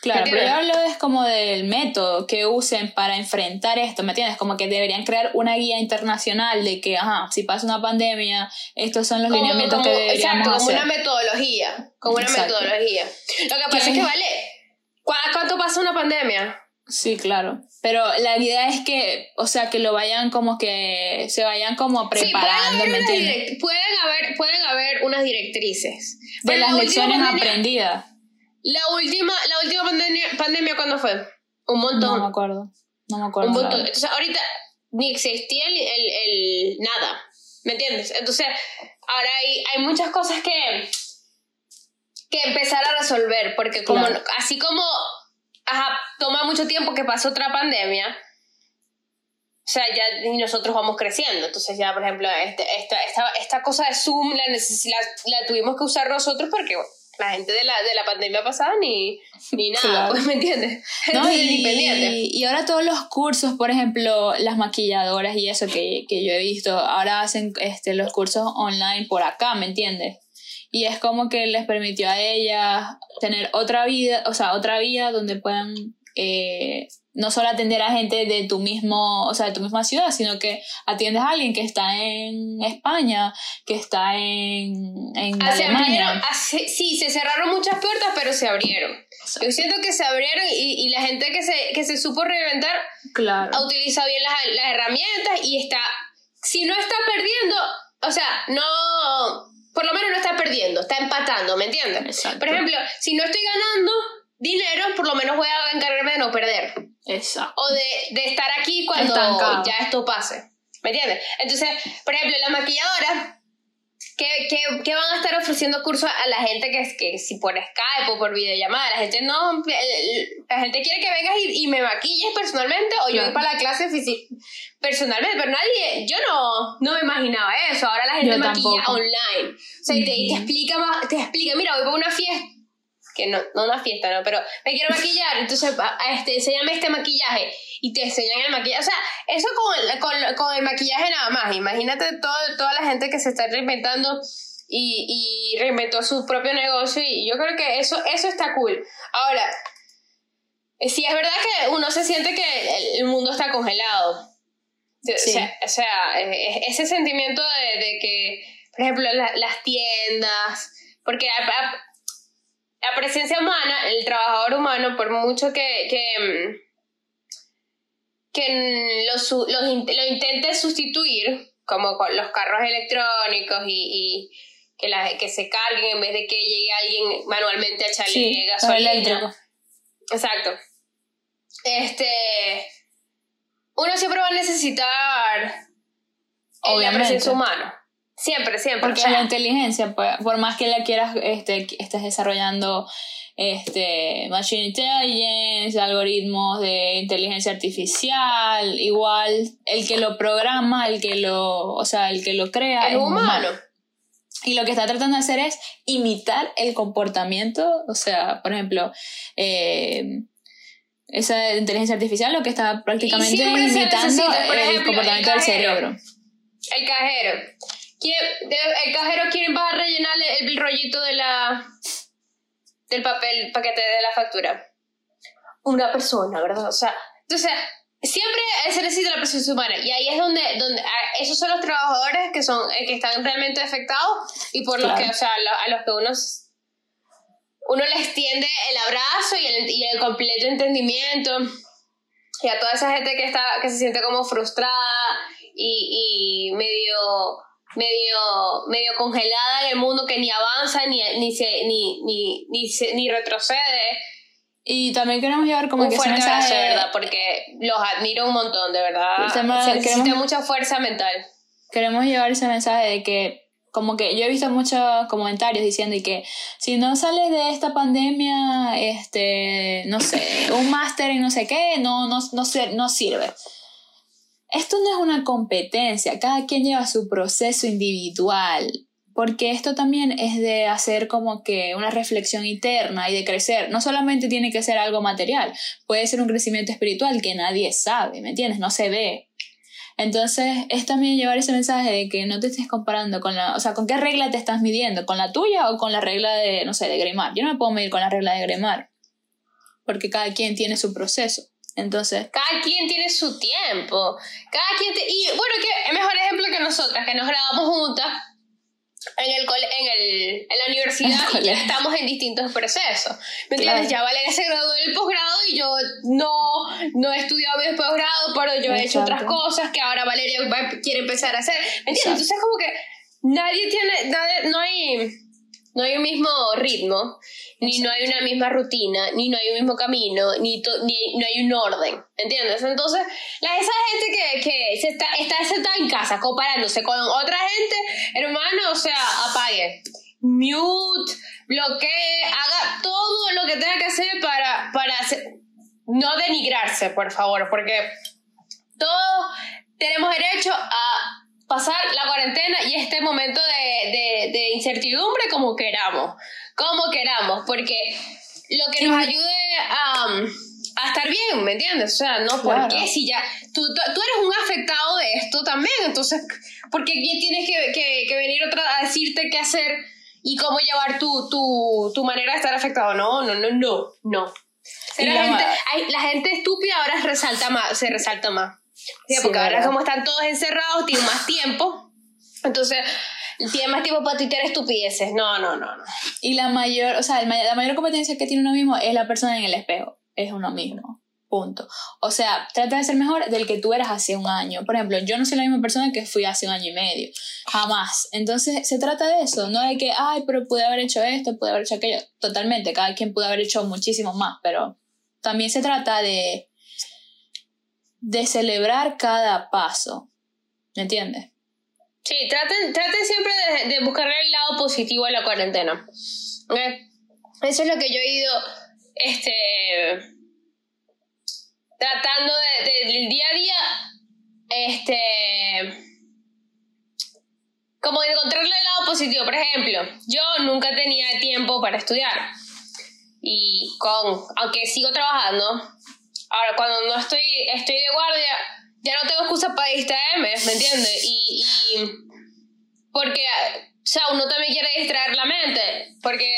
[SPEAKER 1] Claro,
[SPEAKER 2] ¿Me
[SPEAKER 1] pero yo hablo es como del método que usen para enfrentar esto, ¿me entiendes? Como que deberían crear una guía internacional de que, ajá, si pasa una pandemia, estos son los
[SPEAKER 2] Como-
[SPEAKER 1] lineamientos
[SPEAKER 2] como-
[SPEAKER 1] que deberíamos
[SPEAKER 2] exacto, como
[SPEAKER 1] hacer.
[SPEAKER 2] una metodología. Como una
[SPEAKER 1] Exacto.
[SPEAKER 2] metodología. Lo que pasa es que, vale, ¿cu- ¿cuánto pasa una pandemia?
[SPEAKER 1] Sí, claro. Pero la idea es que, o sea, que lo vayan como que se vayan como
[SPEAKER 2] Sí,
[SPEAKER 1] preparando,
[SPEAKER 2] pueden
[SPEAKER 1] ¿me
[SPEAKER 2] haber, direct- pueden, haber, pueden haber unas directrices.
[SPEAKER 1] De
[SPEAKER 2] Pero
[SPEAKER 1] las lecciones aprendidas.
[SPEAKER 2] La última, la última pandemia, pandemia ¿cuándo fue? Un montón.
[SPEAKER 1] No me acuerdo. No me acuerdo.
[SPEAKER 2] un montón. Entonces, ahorita ni existía el, el, el nada. ¿Me entiendes? Entonces, ahora hay, hay muchas cosas que, que empezar a resolver, porque como
[SPEAKER 1] Claro.
[SPEAKER 2] así como ajá, toma mucho tiempo que pase otra pandemia, o sea, ya nosotros vamos creciendo. Entonces, ya, por ejemplo, este, esta, esta, esta cosa de Zoom la, la, la tuvimos que usar nosotros porque bueno, la gente de la, de la pandemia pasada ni, ni nada,
[SPEAKER 1] Claro.
[SPEAKER 2] pues, ¿me entiendes?
[SPEAKER 1] No,
[SPEAKER 2] Entonces,
[SPEAKER 1] y,
[SPEAKER 2] ni pendiente.
[SPEAKER 1] y ahora todos los cursos, por ejemplo, las maquilladoras y eso que, que yo he visto, ahora hacen este, los cursos online por acá, ¿me entiendes? Y es como que les permitió a ellas tener otra vida, o sea, otra vida donde puedan eh, no solo atender a gente de tu mismo, o sea, de tu misma ciudad, sino que atiendes a alguien que está en España, que está en, en
[SPEAKER 2] Ah,
[SPEAKER 1] Alemania.
[SPEAKER 2] abrieron, ah, sí, se cerraron muchas puertas, pero se abrieron. Yo siento que se abrieron y, y la gente que se, que se supo reinventar
[SPEAKER 1] Claro.
[SPEAKER 2] ha utilizado bien las, las herramientas y está, si no está perdiendo, o sea, no, por lo menos no está perdiendo, está empatando, ¿me entiendes?
[SPEAKER 1] Exacto.
[SPEAKER 2] Por ejemplo, si no estoy ganando dinero, por lo menos voy a encargarme de no perder
[SPEAKER 1] Exacto.
[SPEAKER 2] o de, de estar aquí cuando
[SPEAKER 1] Estancado.
[SPEAKER 2] ya esto pase. ¿Me entiendes? Entonces, por ejemplo, la maquilladora, ¿qué, qué, qué van a estar ofreciendo cursos a la gente que, que si por Skype o por videollamada? La gente no, la gente quiere que vengas y, y me maquilles personalmente o yo
[SPEAKER 1] Claro.
[SPEAKER 2] ir para la clase personalmente, pero nadie, yo no, no me imaginaba eso. Ahora la gente
[SPEAKER 1] Yo
[SPEAKER 2] maquilla
[SPEAKER 1] tampoco.
[SPEAKER 2] online. O sea, y te, y te
[SPEAKER 1] Ujú.
[SPEAKER 2] explica te explica, mira, voy para una fiesta que no, no una fiesta, ¿no? Pero me quiero maquillar, entonces a- a este, enséñame este maquillaje y te enseñan el maquillaje. O sea, eso con, el- con, con el maquillaje nada más. Imagínate todo, toda la gente que se está reinventando y, y reinventó su propio negocio y yo creo que eso, eso está cool. Ahora, eh, sí es verdad que uno se siente que el, mundo está congelado. O sea, o sea, ese sentimiento de, de que, por ejemplo, la- las tiendas, porque a- la presencia humana, el trabajador humano, por mucho que, que, mm, que los in- lo intente sustituir, como con los carros electrónicos y, y que, la, que se carguen en vez de que llegue alguien manualmente a echarle
[SPEAKER 1] Sí,
[SPEAKER 2] gasolina.
[SPEAKER 1] eléctrico.
[SPEAKER 2] Exacto. Este. Uno siempre va a necesitar la
[SPEAKER 1] Obviamente.
[SPEAKER 2] presencia humana. Siempre, siempre.
[SPEAKER 1] Porque
[SPEAKER 2] o sea,
[SPEAKER 1] la inteligencia, pues, por más que la quieras, este, estés desarrollando este, machine intelligence, algoritmos de inteligencia artificial, igual el que lo programa, el que lo, o sea, el que lo crea
[SPEAKER 2] es
[SPEAKER 1] es
[SPEAKER 2] humano.
[SPEAKER 1] Y lo que está tratando de hacer es imitar el comportamiento, o sea, por ejemplo, eh, esa inteligencia artificial lo que está prácticamente imitando
[SPEAKER 2] necesita,
[SPEAKER 1] el
[SPEAKER 2] ejemplo,
[SPEAKER 1] comportamiento
[SPEAKER 2] el
[SPEAKER 1] del cerebro.
[SPEAKER 2] El cajero. ¿Quién- de- el cajero, ¿quién va a rellenar el, rollito de la, del papel para que te dé la factura? Una persona, ¿verdad? O sea, entonces, siempre se necesita la presencia humana y ahí es donde, donde esos son los trabajadores que son eh, que están realmente afectados y por los que, o sea, a los que uno uno les tiende el abrazo y el, y el completo entendimiento y a toda esa gente que está que se siente como frustrada y, y medio medio medio congelada en el mundo que ni avanza ni ni se, ni, ni, ni, ni retrocede.
[SPEAKER 1] Y también queremos llevar como
[SPEAKER 2] un
[SPEAKER 1] que
[SPEAKER 2] fuerte
[SPEAKER 1] ese mensaje
[SPEAKER 2] de verdad porque los admiro un montón de verdad.
[SPEAKER 1] Tema-
[SPEAKER 2] se necesita
[SPEAKER 1] queremos-
[SPEAKER 2] mucha fuerza mental.
[SPEAKER 1] queremos llevar ese mensaje de que como que yo he visto muchos comentarios diciendo y que si no sales de esta pandemia este no sé un máster en no sé qué no no no, no sirve esto no es una competencia cada quien lleva su proceso individual porque esto también es de hacer como que una reflexión interna y de crecer. No solamente tiene que ser algo material, puede ser un crecimiento espiritual que nadie sabe, ¿me entiendes? No se ve. Entonces, es también llevar ese mensaje de que no te estés comparando con la, o sea, ¿con qué regla te estás midiendo? ¿Con la tuya o con la regla de, no sé, de Gremar? Yo no me puedo medir con la regla de Gremar, porque cada quien tiene su proceso. Entonces,
[SPEAKER 2] cada quien tiene su tiempo cada quien te- y bueno que es mejor ejemplo que nosotras que nos graduamos juntas en el cole- en, el, en la universidad
[SPEAKER 1] el
[SPEAKER 2] y ya estamos en distintos procesos ¿me
[SPEAKER 1] Claro.
[SPEAKER 2] entiendes? ya Valeria se graduó del posgrado y yo no no he estudiado mi posgrado pero yo he hecho otras cosas que ahora Valeria va- quiere empezar a hacer ¿me entiendes?
[SPEAKER 1] Exacto.
[SPEAKER 2] entonces como que nadie tiene nadie- no hay no hay un mismo ritmo, ni no hay una misma rutina, ni no hay un mismo camino, ni, to- ni no hay un orden, ¿entiendes? Entonces, la, esa gente que, que se está, está sentada en casa comparándose con otra gente, hermano, o sea, apague, mute, bloquee, haga todo lo que tenga que hacer para, para no denigrarse, por favor, porque todos tenemos derecho a pasar la cuarentena y este momento de, de, de incertidumbre como queramos, como queramos, porque lo que nos ayude a, a estar bien, ¿me entiendes? O sea, no, ¿por
[SPEAKER 1] Claro.
[SPEAKER 2] qué? Si ya, tú, eres un afectado de esto también, entonces, ¿por qué tienes que, que, que venir otra a decirte qué hacer y cómo llevar tu, tu, tu manera de estar afectado? No, no, no, no, no. La,
[SPEAKER 1] la
[SPEAKER 2] gente, la gente estúpida ahora resalta más, se resalta más. Sí,
[SPEAKER 1] Sí,
[SPEAKER 2] porque ahora
[SPEAKER 1] verdad.
[SPEAKER 2] como están todos encerrados, tienen más tiempo. Entonces, tienen más tiempo para tuitear estupideces. No, no, no, no.
[SPEAKER 1] y la mayor, o sea, la mayor competencia que tiene uno mismo es la persona en el espejo, es uno mismo. Punto. O sea, trata de ser mejor del que tú eras hace un año. Por ejemplo, yo no soy la misma persona que fui hace un año y medio. Jamás. Entonces, se trata de eso. No de que, ay, pero pude haber hecho esto, pude haber hecho aquello. Totalmente. Cada quien pudo haber hecho muchísimo más. Pero también se trata de, de celebrar cada paso. ¿Me entiendes?
[SPEAKER 2] Sí, traten, traten siempre de, buscarle el lado positivo a la cuarentena. Eso es lo que yo he ido este, tratando de- del día a día. Este. Como de encontrarle el lado positivo. Por ejemplo, yo nunca tenía tiempo para estudiar. Y con. Aunque sigo trabajando. Ahora, cuando no estoy, estoy de guardia, ya no tengo excusa para distraerme, ¿me entiendes? Y, y porque, o sea, uno también quiere distraer la mente, porque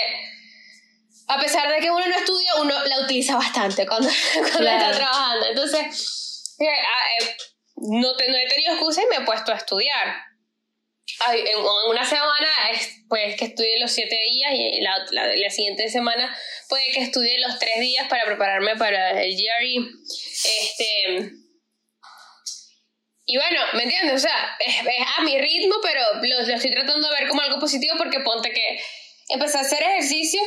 [SPEAKER 2] a pesar de que uno no estudia, uno la utiliza bastante cuando, cuando
[SPEAKER 1] Claro.
[SPEAKER 2] está trabajando. Entonces, eh, ah, eh, no, te- no he tenido excusa y me he puesto a estudiar. Ay, en, en una semana, es- pues que estudie los siete días y la, la, la siguiente semana puede que estudie los tres días para prepararme para el GRE. Este, y bueno, ¿me entiendes? O sea, es, es a mi ritmo, pero lo, lo estoy tratando de ver como algo positivo porque ponte que empecé a hacer ejercicio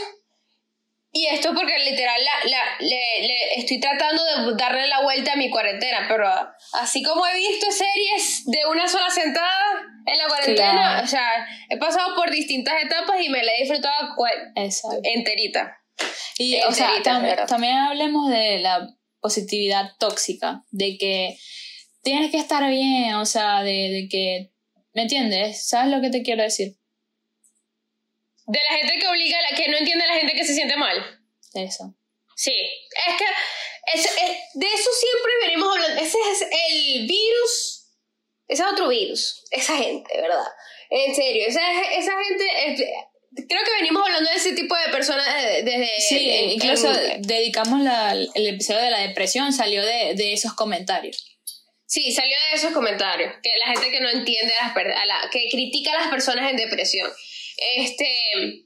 [SPEAKER 2] y esto porque literal la, la- le, le estoy tratando de darle la vuelta a mi cuarentena, pero así como he visto series de una sola sentada en la cuarentena,
[SPEAKER 1] Claro.
[SPEAKER 2] o sea, he pasado por distintas etapas y me la he disfrutado
[SPEAKER 1] Exacto.
[SPEAKER 2] enterita.
[SPEAKER 1] Y, o sea,
[SPEAKER 2] Enterita,
[SPEAKER 1] tam-
[SPEAKER 2] ¿verdad?
[SPEAKER 1] también hablemos de la positividad tóxica, de que tienes que estar bien, o sea, de, de que, ¿me entiendes? ¿Sabes lo que te quiero decir?
[SPEAKER 2] De la gente que obliga, a la que no entiende a la gente que se siente mal.
[SPEAKER 1] Eso.
[SPEAKER 2] Sí, es que es- es- de eso siempre venimos hablando. Ese es el virus, ese es otro virus, esa gente, ¿verdad? En serio, esa, esa gente, es- creo que venimos hablando de ese tipo de personas eh, desde...
[SPEAKER 1] Sí, incluso dedicamos la, el episodio de la depresión, salió de, de, esos comentarios.
[SPEAKER 2] Sí, salió de esos comentarios, que la gente que no entiende, las, a la, que critica a las personas en depresión. Este...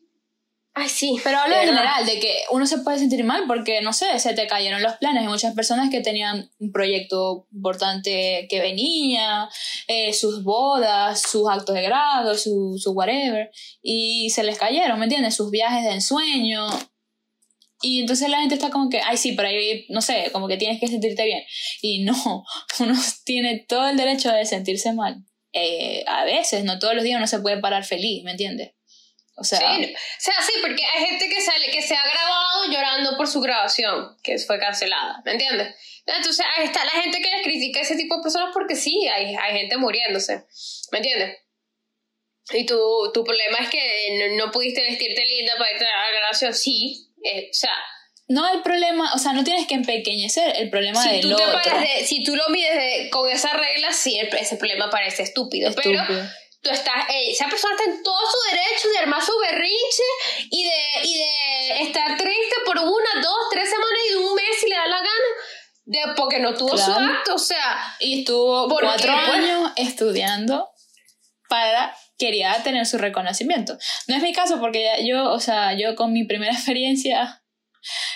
[SPEAKER 2] Ay, sí.
[SPEAKER 1] Pero hablo en general, de que uno se puede sentir mal porque, no sé, se te cayeron los planes. Hay muchas personas que tenían un proyecto importante que venía, eh, sus bodas, sus actos de grado, su, su whatever, y se les cayeron, ¿me entiendes? Sus viajes de ensueño. Y entonces la gente está como que, ay, sí, pero ahí, no sé, como que tienes que sentirte bien. Y no, uno tiene todo el derecho de sentirse mal. Eh, a veces, no todos los días uno se puede parar feliz, ¿me entiendes? O sea,
[SPEAKER 2] sí, o sea, sí, porque hay gente que sale, que se ha grabado llorando por su grabación, que fue cancelada, ¿me entiendes? Entonces, ahí está la gente que les critica a ese tipo de personas porque sí, hay, hay gente muriéndose, ¿me entiendes? Y tu, tu problema es que no, pudiste vestirte linda para irte a la grabación, sí, eh, o sea...
[SPEAKER 1] No el problema, o sea, no tienes que empequeñecer el problema
[SPEAKER 2] si
[SPEAKER 1] del
[SPEAKER 2] tú otro. si tú lo mides con esa regla, sí, ese problema parece estúpido, estúpido. pero tú estás, esa persona está en todo su derecho de armar su berrinche y de, y de estar triste por una, dos, tres semanas y un mes si le da la gana. De, porque no tuvo su acto, o sea.
[SPEAKER 1] Y estuvo cuatro años estudiando para quería tener su reconocimiento. No es mi caso porque yo, o sea, yo con mi primera experiencia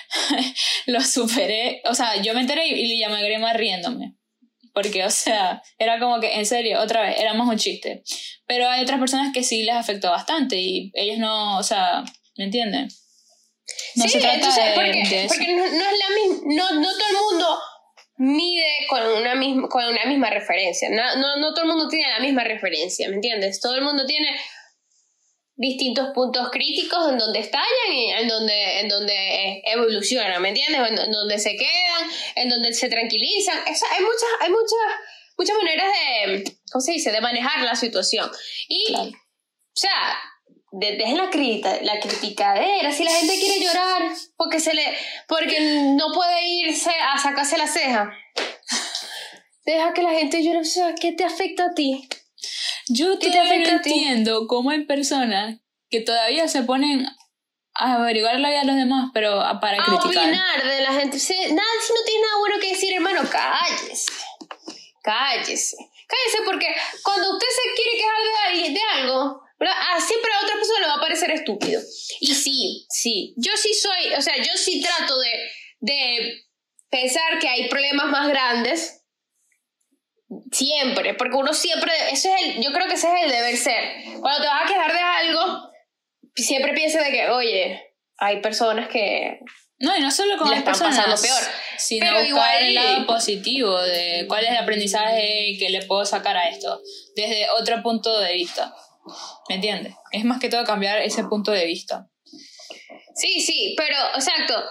[SPEAKER 1] lo superé, o sea, yo me enteré y, y ya me grema riéndome porque, o sea, era como que, en serio, otra vez, era más un chiste. Pero hay otras personas que sí les afectó bastante y ellos no, o sea, ¿me entienden?
[SPEAKER 2] No se trata de, porque, porque no, es la misma, no, no todo el mundo mide con una misma, con una misma referencia. No, no, no todo el mundo tiene la misma referencia, ¿me entiendes? Todo el mundo tiene distintos puntos críticos en donde estallan y en donde, en donde evolucionan, ¿me entiendes? En, donde se quedan, en donde se tranquilizan. Esa, hay muchas, hay muchas, muchas maneras de, ¿cómo se dice?, de manejar la situación. Y, o sea, dejen la, crítica, la criticadera, si la gente quiere llorar porque, se le, porque no puede irse a sacarse la ceja, deja que la gente llore, o sea, ¿qué te afecta a ti?
[SPEAKER 1] Yo todavía no entiendo cómo hay personas que todavía se ponen a averiguar la vida de los demás, pero para a criticar.
[SPEAKER 2] opinar de la gente. Si, nada, si no tiene nada bueno que decir, hermano, cállese. Cállese. Cállese porque cuando usted se quiere quejar de, de algo, ¿verdad? Ah, siempre a otra persona le va a parecer estúpido. Y sí, sí. Yo sí soy, o sea, yo sí trato de, de pensar que hay problemas más grandes Siempre, porque uno siempre, ese es el, yo creo que ese es el deber ser. Cuando te vas a quejar de algo, siempre piensa de que, oye, hay personas que
[SPEAKER 1] no, y no solo con las personas, pasando peor. sino Pero buscar igual... el lado positivo de cuál es el aprendizaje que le puedo sacar a esto, desde otro punto de vista. ¿Me entiendes? Es más que todo cambiar ese punto de vista.
[SPEAKER 2] Sí, sí, pero, exacto.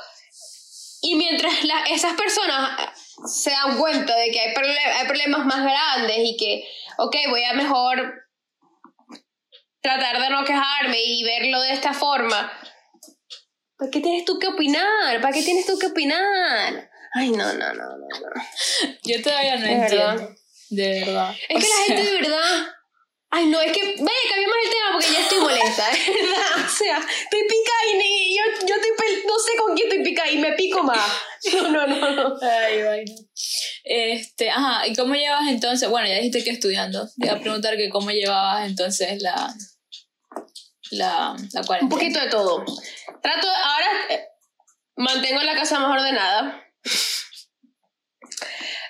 [SPEAKER 2] Y mientras esas personas se dan cuenta de que hay, hay problemas más grandes y que, ok, voy a mejor tratar de no quejarme y verlo de esta forma. ¿Para qué tienes tú que opinar? ¿Para qué tienes tú que opinar? Ay, no, no, no, no. no.
[SPEAKER 1] Yo todavía no entiendo. De verdad.
[SPEAKER 2] Es que la gente de verdad Ay, no, es que, vaya, cambiamos el tema porque ya estoy molesta, verdad. O sea, estoy picada y yo, yo estoy, no sé con quién estoy picada y me pico más. No, no, no, no.
[SPEAKER 1] Ay, bueno. Este, ajá, ¿y cómo llevas entonces? Bueno, ya dijiste que estudiando. Te iba a preguntar que cómo llevabas entonces la, la, la cuarentena.
[SPEAKER 2] Un poquito de todo. Trato, ahora eh, mantengo la casa más ordenada.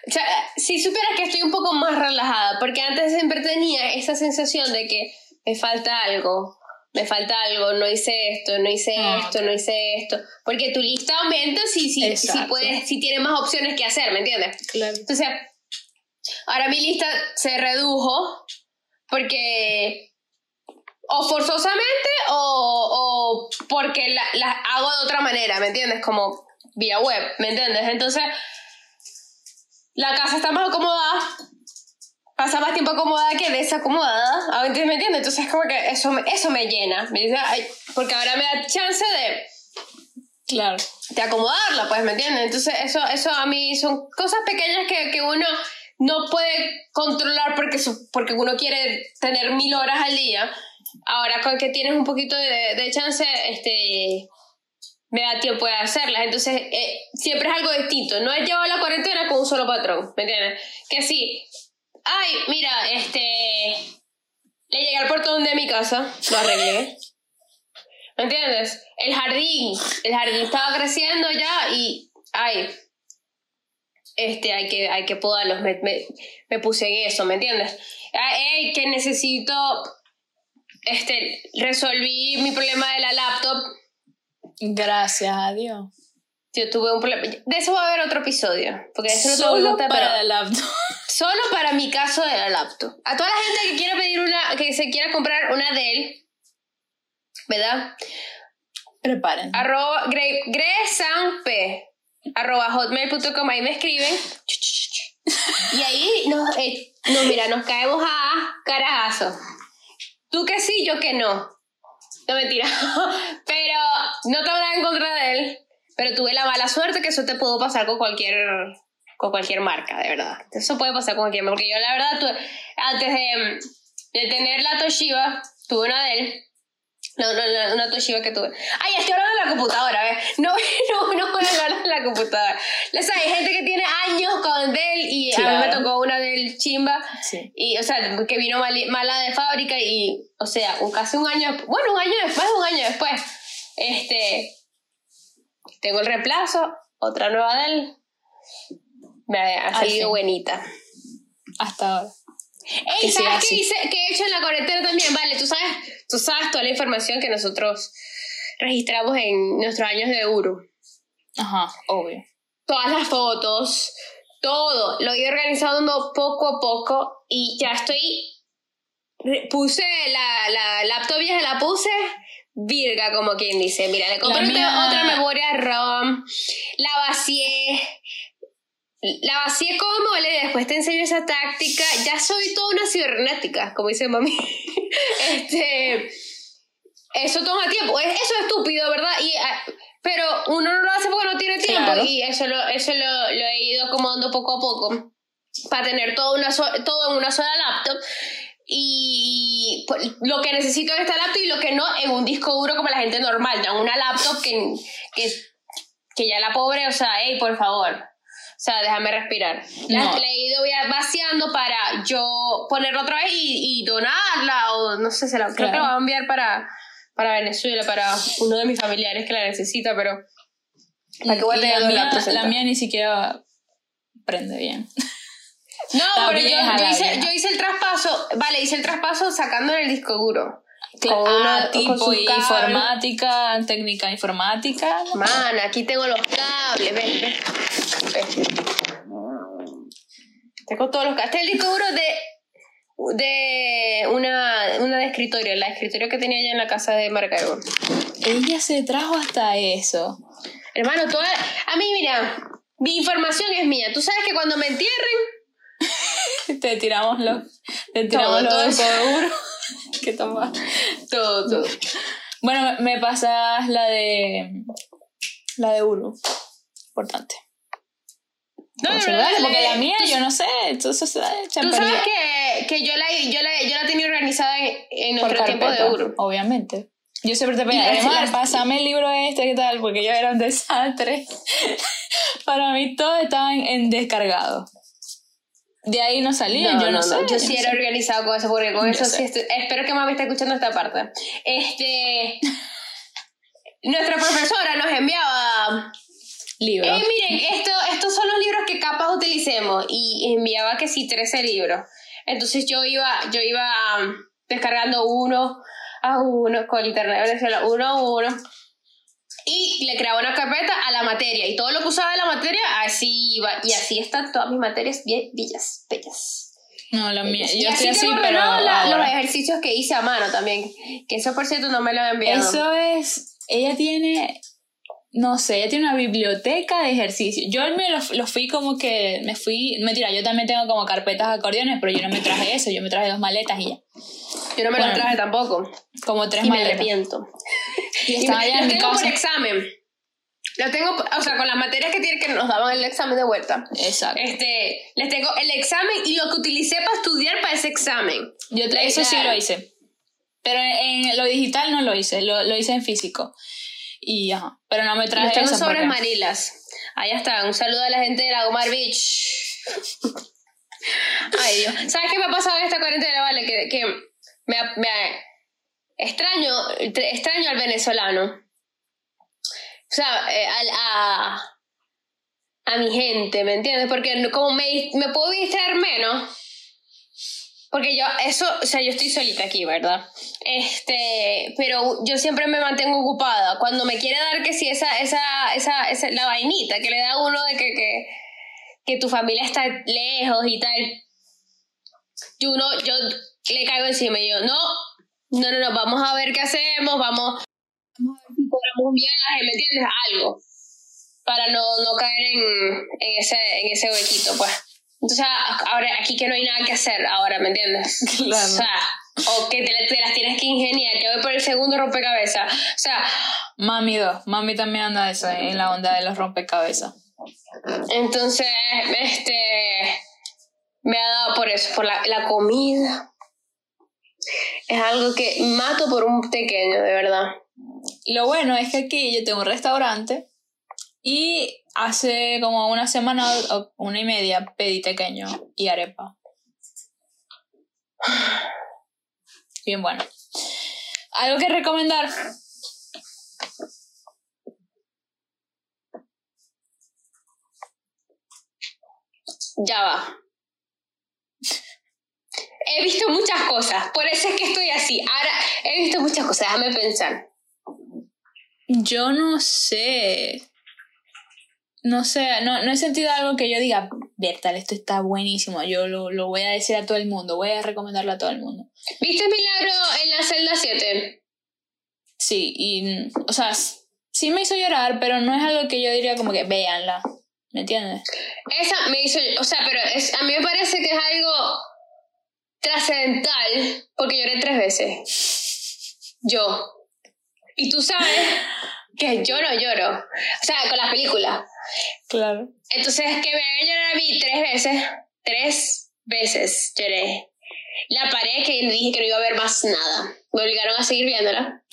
[SPEAKER 2] O sea, si supieras que estoy un poco más relajada, porque antes siempre tenía esa sensación de que me falta algo, me falta algo, no hice esto, no hice ah, esto, no hice esto. Porque tu lista aumenta si, si, si, puedes, si tienes más opciones que hacer, ¿me entiendes?
[SPEAKER 1] Claro.
[SPEAKER 2] Entonces, ahora mi lista se redujo porque o forzosamente o, o porque la, la hago de otra manera, ¿me entiendes? Como vía web, ¿me entiendes? Entonces la casa está más acomodada, pasa más tiempo acomodada que desacomodada, ¿me entiendes? Entonces es como que eso me, eso me llena, me dice, ay, porque ahora me da chance de...
[SPEAKER 1] Claro.
[SPEAKER 2] De acomodarla, pues, ¿me entiendes? Entonces eso, eso a mí son cosas pequeñas que, que uno no puede controlar porque, porque uno quiere tener mil horas al día. ahora con que tienes un poquito de, de chance, este, me da tiempo de hacerlas. Entonces, eh, siempre es algo distinto. No he llevado la cuarentena con un solo patrón, ¿me entiendes? Que sí, ay, mira, este, le llegué al portón de mi casa, lo arreglé. ¿Me entiendes? El jardín, el jardín estaba creciendo ya y, ay, este, hay que, hay que podarlos, me, me, me puse en eso, ¿me entiendes? Ay, que necesito, este, resolví mi problema de la laptop.
[SPEAKER 1] Gracias a Dios.
[SPEAKER 2] Yo tuve un problema. De eso va a haber otro episodio. Porque eso no te
[SPEAKER 1] Solo
[SPEAKER 2] voy a contar,
[SPEAKER 1] para
[SPEAKER 2] pero-
[SPEAKER 1] la laptop.
[SPEAKER 2] Solo para mi caso de la laptop. A toda la gente que quiera pedir una, que se quiera comprar una Dell, ¿verdad?
[SPEAKER 1] Preparen.
[SPEAKER 2] Arroba gre- arroba hotmail.com, ahí me escriben. Y ahí nos, eh, no, mira, nos caemos a carajazo. Tú que sí, yo que no. No mentira. Pero no tengo nada en contra de él. Pero tuve la mala suerte que eso te pudo pasar con cualquier con cualquier marca, de verdad. Eso puede pasar con cualquier marca. Porque yo la verdad, tuve- antes de, de tener la Toshiba, tuve una de él. No, no, no, una Toshiba que tuve. Ay, estoy hablando de la computadora, ¿ves? No, no, no voy a hablar de la computadora. Sabes, hay gente que tiene años con Dell y a mí me tocó una Dell chimba.
[SPEAKER 1] Sí.
[SPEAKER 2] Y, o sea, que vino mali- mala de fábrica y, o sea, un, casi un año, bueno, un año después, un año después, este, tengo el reemplazo, otra nueva Dell, me ha
[SPEAKER 1] Al
[SPEAKER 2] salido
[SPEAKER 1] fin.
[SPEAKER 2] buenita.
[SPEAKER 1] Hasta ahora.
[SPEAKER 2] Ey,
[SPEAKER 1] Que
[SPEAKER 2] ¿sabes qué, hice, qué he hecho en la cuarentena también? Vale, tú sabes, tú sabes toda la información que nosotros registramos en nuestros años de Uru.
[SPEAKER 1] Ajá, obvio.
[SPEAKER 2] todas las fotos, todo. Lo he ido organizando poco a poco y ya estoy. Puse la, la laptop vieja, la puse virga, como quien dice. Mira, le compré
[SPEAKER 1] mía-
[SPEAKER 2] otra memoria ROM, la vacié. La vacié como mole, después te enseño esa táctica. Ya soy toda una cibernética, como dice mami. este. Eso toma tiempo. Es- Eso es estúpido, ¿verdad? Y, ah, pero uno no lo hace porque no tiene tiempo.
[SPEAKER 1] Claro.
[SPEAKER 2] Y eso, lo, eso lo, lo he ido acomodando poco a poco. Para tener todo, una so- todo en una sola laptop. Y pues, lo que necesito en esta laptop y lo que no en un disco duro como la gente normal. Ya una laptop que, que, que ya la pobre, o sea, hey, por favor. O sea, déjame respirar. La,
[SPEAKER 1] No.
[SPEAKER 2] la he ido vaciando para yo ponerla otra vez y, y donarla. O no sé, se la, creo que
[SPEAKER 1] Claro.
[SPEAKER 2] la voy a enviar para, para Venezuela, para uno de mis familiares que la necesita, pero. ¿Para
[SPEAKER 1] la, mía, la mía ni siquiera prende bien.
[SPEAKER 2] No, pero yo, hice, yo hice el traspaso, vale, hice el traspaso sacando el disco duro.
[SPEAKER 1] Con
[SPEAKER 2] una-
[SPEAKER 1] ah, tipo informática, técnica informática.
[SPEAKER 2] Man, aquí tengo los cables, ven, ven. ven. Tengo todos los cables. Este es el disco duro de, de una, una de escritorio, la escritorio que tenía allá en la casa de Maracaibo.
[SPEAKER 1] Ella se trajo hasta eso.
[SPEAKER 2] Hermano, toda, a mí, mira, mi información es mía. Tú sabes que cuando me entierren,
[SPEAKER 1] Te tiramos los, te tiramos
[SPEAKER 2] Todo,
[SPEAKER 1] los
[SPEAKER 2] todo.
[SPEAKER 1] que toma.
[SPEAKER 2] todo, todo.
[SPEAKER 1] Bueno, me pasas la de la de Uru. Importante.
[SPEAKER 2] No,
[SPEAKER 1] Conservarla,
[SPEAKER 2] verdad,
[SPEAKER 1] porque la mía, yo no sé, entonces se
[SPEAKER 2] Tú sabes que, que yo, la, yo, la, yo la tenía organizada en, en nuestro tiempo de Uru.
[SPEAKER 1] obviamente. Yo siempre te pedía,
[SPEAKER 2] las-
[SPEAKER 1] pásame el libro este, ¿qué tal? Porque yo era un desastre. Para mí todos estaban en descargado. De ahí no salían, yo no, sé.
[SPEAKER 2] Yo
[SPEAKER 1] yo
[SPEAKER 2] sí
[SPEAKER 1] no
[SPEAKER 2] era
[SPEAKER 1] sé.
[SPEAKER 2] organizado con eso, porque con
[SPEAKER 1] Yo
[SPEAKER 2] eso
[SPEAKER 1] sé.
[SPEAKER 2] sí estoy- espero que mami esté escuchando esta parte. Este. Nuestra profesora nos enviaba.
[SPEAKER 1] Libro.
[SPEAKER 2] Eh, miren, esto, estos son los libros que capaz utilicemos. Y enviaba que sí, 13 libros. Entonces yo iba, yo iba um, descargando uno a uno con internet Venezuela, uno a uno. Y le creaba una carpeta a la materia. Y todo lo que usaba de la materia, así iba. Y así están todas mis materias bien bellas, bellas.
[SPEAKER 1] No, la mía.
[SPEAKER 2] Y
[SPEAKER 1] Yo estoy así, pero.
[SPEAKER 2] la- los ejercicios que hice a mano también. Que eso, por cierto, no me lo han enviado.
[SPEAKER 1] Eso es. Ella tiene. No sé, ella tiene una biblioteca de ejercicios. Yo me lo, lo fui como que. Me fui. Mentira, yo también tengo como carpetas de acordeones, pero yo no me traje eso. Yo me traje dos maletas y ya.
[SPEAKER 2] Yo no me
[SPEAKER 1] Bueno,
[SPEAKER 2] lo traje tampoco.
[SPEAKER 1] Como tres
[SPEAKER 2] Y me
[SPEAKER 1] maletas.
[SPEAKER 2] arrepiento.
[SPEAKER 1] Y estaba allá en mi
[SPEAKER 2] tengo por examen. Lo tengo, o sea, con las materias que tienen que nos daban el examen de vuelta.
[SPEAKER 1] Exacto.
[SPEAKER 2] Este, les tengo el examen y lo que utilicé para estudiar para ese examen.
[SPEAKER 1] Yo tra- eso sí lo hice. Pero en, lo digital no lo hice, lo, lo hice en físico. Y ajá, pero no me traje
[SPEAKER 2] Los tengo sobre Marilas. Allá está. Un saludo a la gente de la Gomar Beach. Ay, Dios. ¿Sabes qué me ha pasado en esta cuarentena, vale? Que, que me, me extraño, extraño al venezolano. O sea, eh, al- a, a mi gente, ¿me entiendes? Porque como me, puedo distraer menos. Porque yo, eso, o sea, yo estoy solita aquí, ¿verdad? Este, pero yo siempre me mantengo ocupada. Cuando me quiere dar que sí, esa, esa, esa, esa la vainita que le da a uno de que, que, que tu familia está lejos y tal. Yo uno, yo le caigo encima y yo, no, no, no, no, vamos a ver qué hacemos, vamos, vamos a ver si cobramos un viaje, ¿me entiendes? Algo. Para no, no caer en, en, ese, en ese huequito, pues. Entonces, ahora aquí que no hay nada que hacer, ahora, ¿me entiendes?
[SPEAKER 1] Claro.
[SPEAKER 2] O sea, o que te, te las tienes que ingeniar, que voy por el segundo rompecabezas. O sea,
[SPEAKER 1] Mami 2, mami también anda eso, en la onda de los rompecabezas.
[SPEAKER 2] entonces, este, me ha dado por eso, por la, la comida. Es algo que mato por un pequeño, de verdad.
[SPEAKER 1] Lo bueno es que aquí yo tengo un restaurante y hace como una semana o una y media pedí pequeño y arepa. Bien bueno. ¿Algo que recomendar?
[SPEAKER 2] Ya va. He visto muchas cosas, por eso es que estoy así. Ahora, he visto muchas cosas, déjame pensar.
[SPEAKER 1] Yo no sé. No sé, no, no he sentido algo que yo diga, Bertal, esto está buenísimo. Yo lo, lo voy a decir a todo el mundo, voy a recomendarlo a todo el mundo.
[SPEAKER 2] ¿Viste Milagro en la celda 7?
[SPEAKER 1] Sí, y, o sea, sí me hizo llorar, pero no es algo que yo diría como que véanla. ¿Me entiendes?
[SPEAKER 2] Esa me hizo, o sea, pero es, a mí me parece que es algo trascendental, porque lloré tres veces. Yo. Y tú sabes que yo no lloro. O sea, con las películas.
[SPEAKER 1] Claro.
[SPEAKER 2] Entonces, que me hagan llorar a mí tres veces, tres veces lloré. La paré que dije que no iba a ver más nada. Me obligaron a seguir viéndola.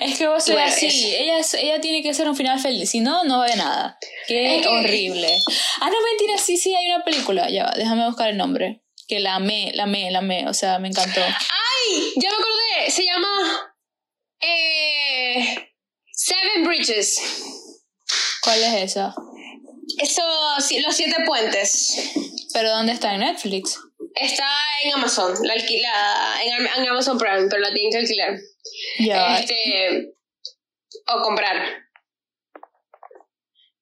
[SPEAKER 1] Es que vos sos
[SPEAKER 2] Bueno,
[SPEAKER 1] así. Ella, ella tiene que ser un final feliz. Si no, no ve nada. Qué
[SPEAKER 2] Es que-
[SPEAKER 1] horrible. Ah, no, mentira. Sí, sí, hay una película. Ya va, déjame buscar el nombre. Que la amé, la amé, la amé. O sea, me encantó.
[SPEAKER 2] ¡Ay! Ya me acordé. Se llama. Eh, Seven Bridges.
[SPEAKER 1] ¿Cuál es esa?
[SPEAKER 2] Eso, los siete puentes.
[SPEAKER 1] ¿Pero dónde está? ¿En Netflix?
[SPEAKER 2] Está en Amazon, la alquila, en, Am- en Amazon Prime, pero la tienen que alquilar.
[SPEAKER 1] Ya.
[SPEAKER 2] Este, o comprar.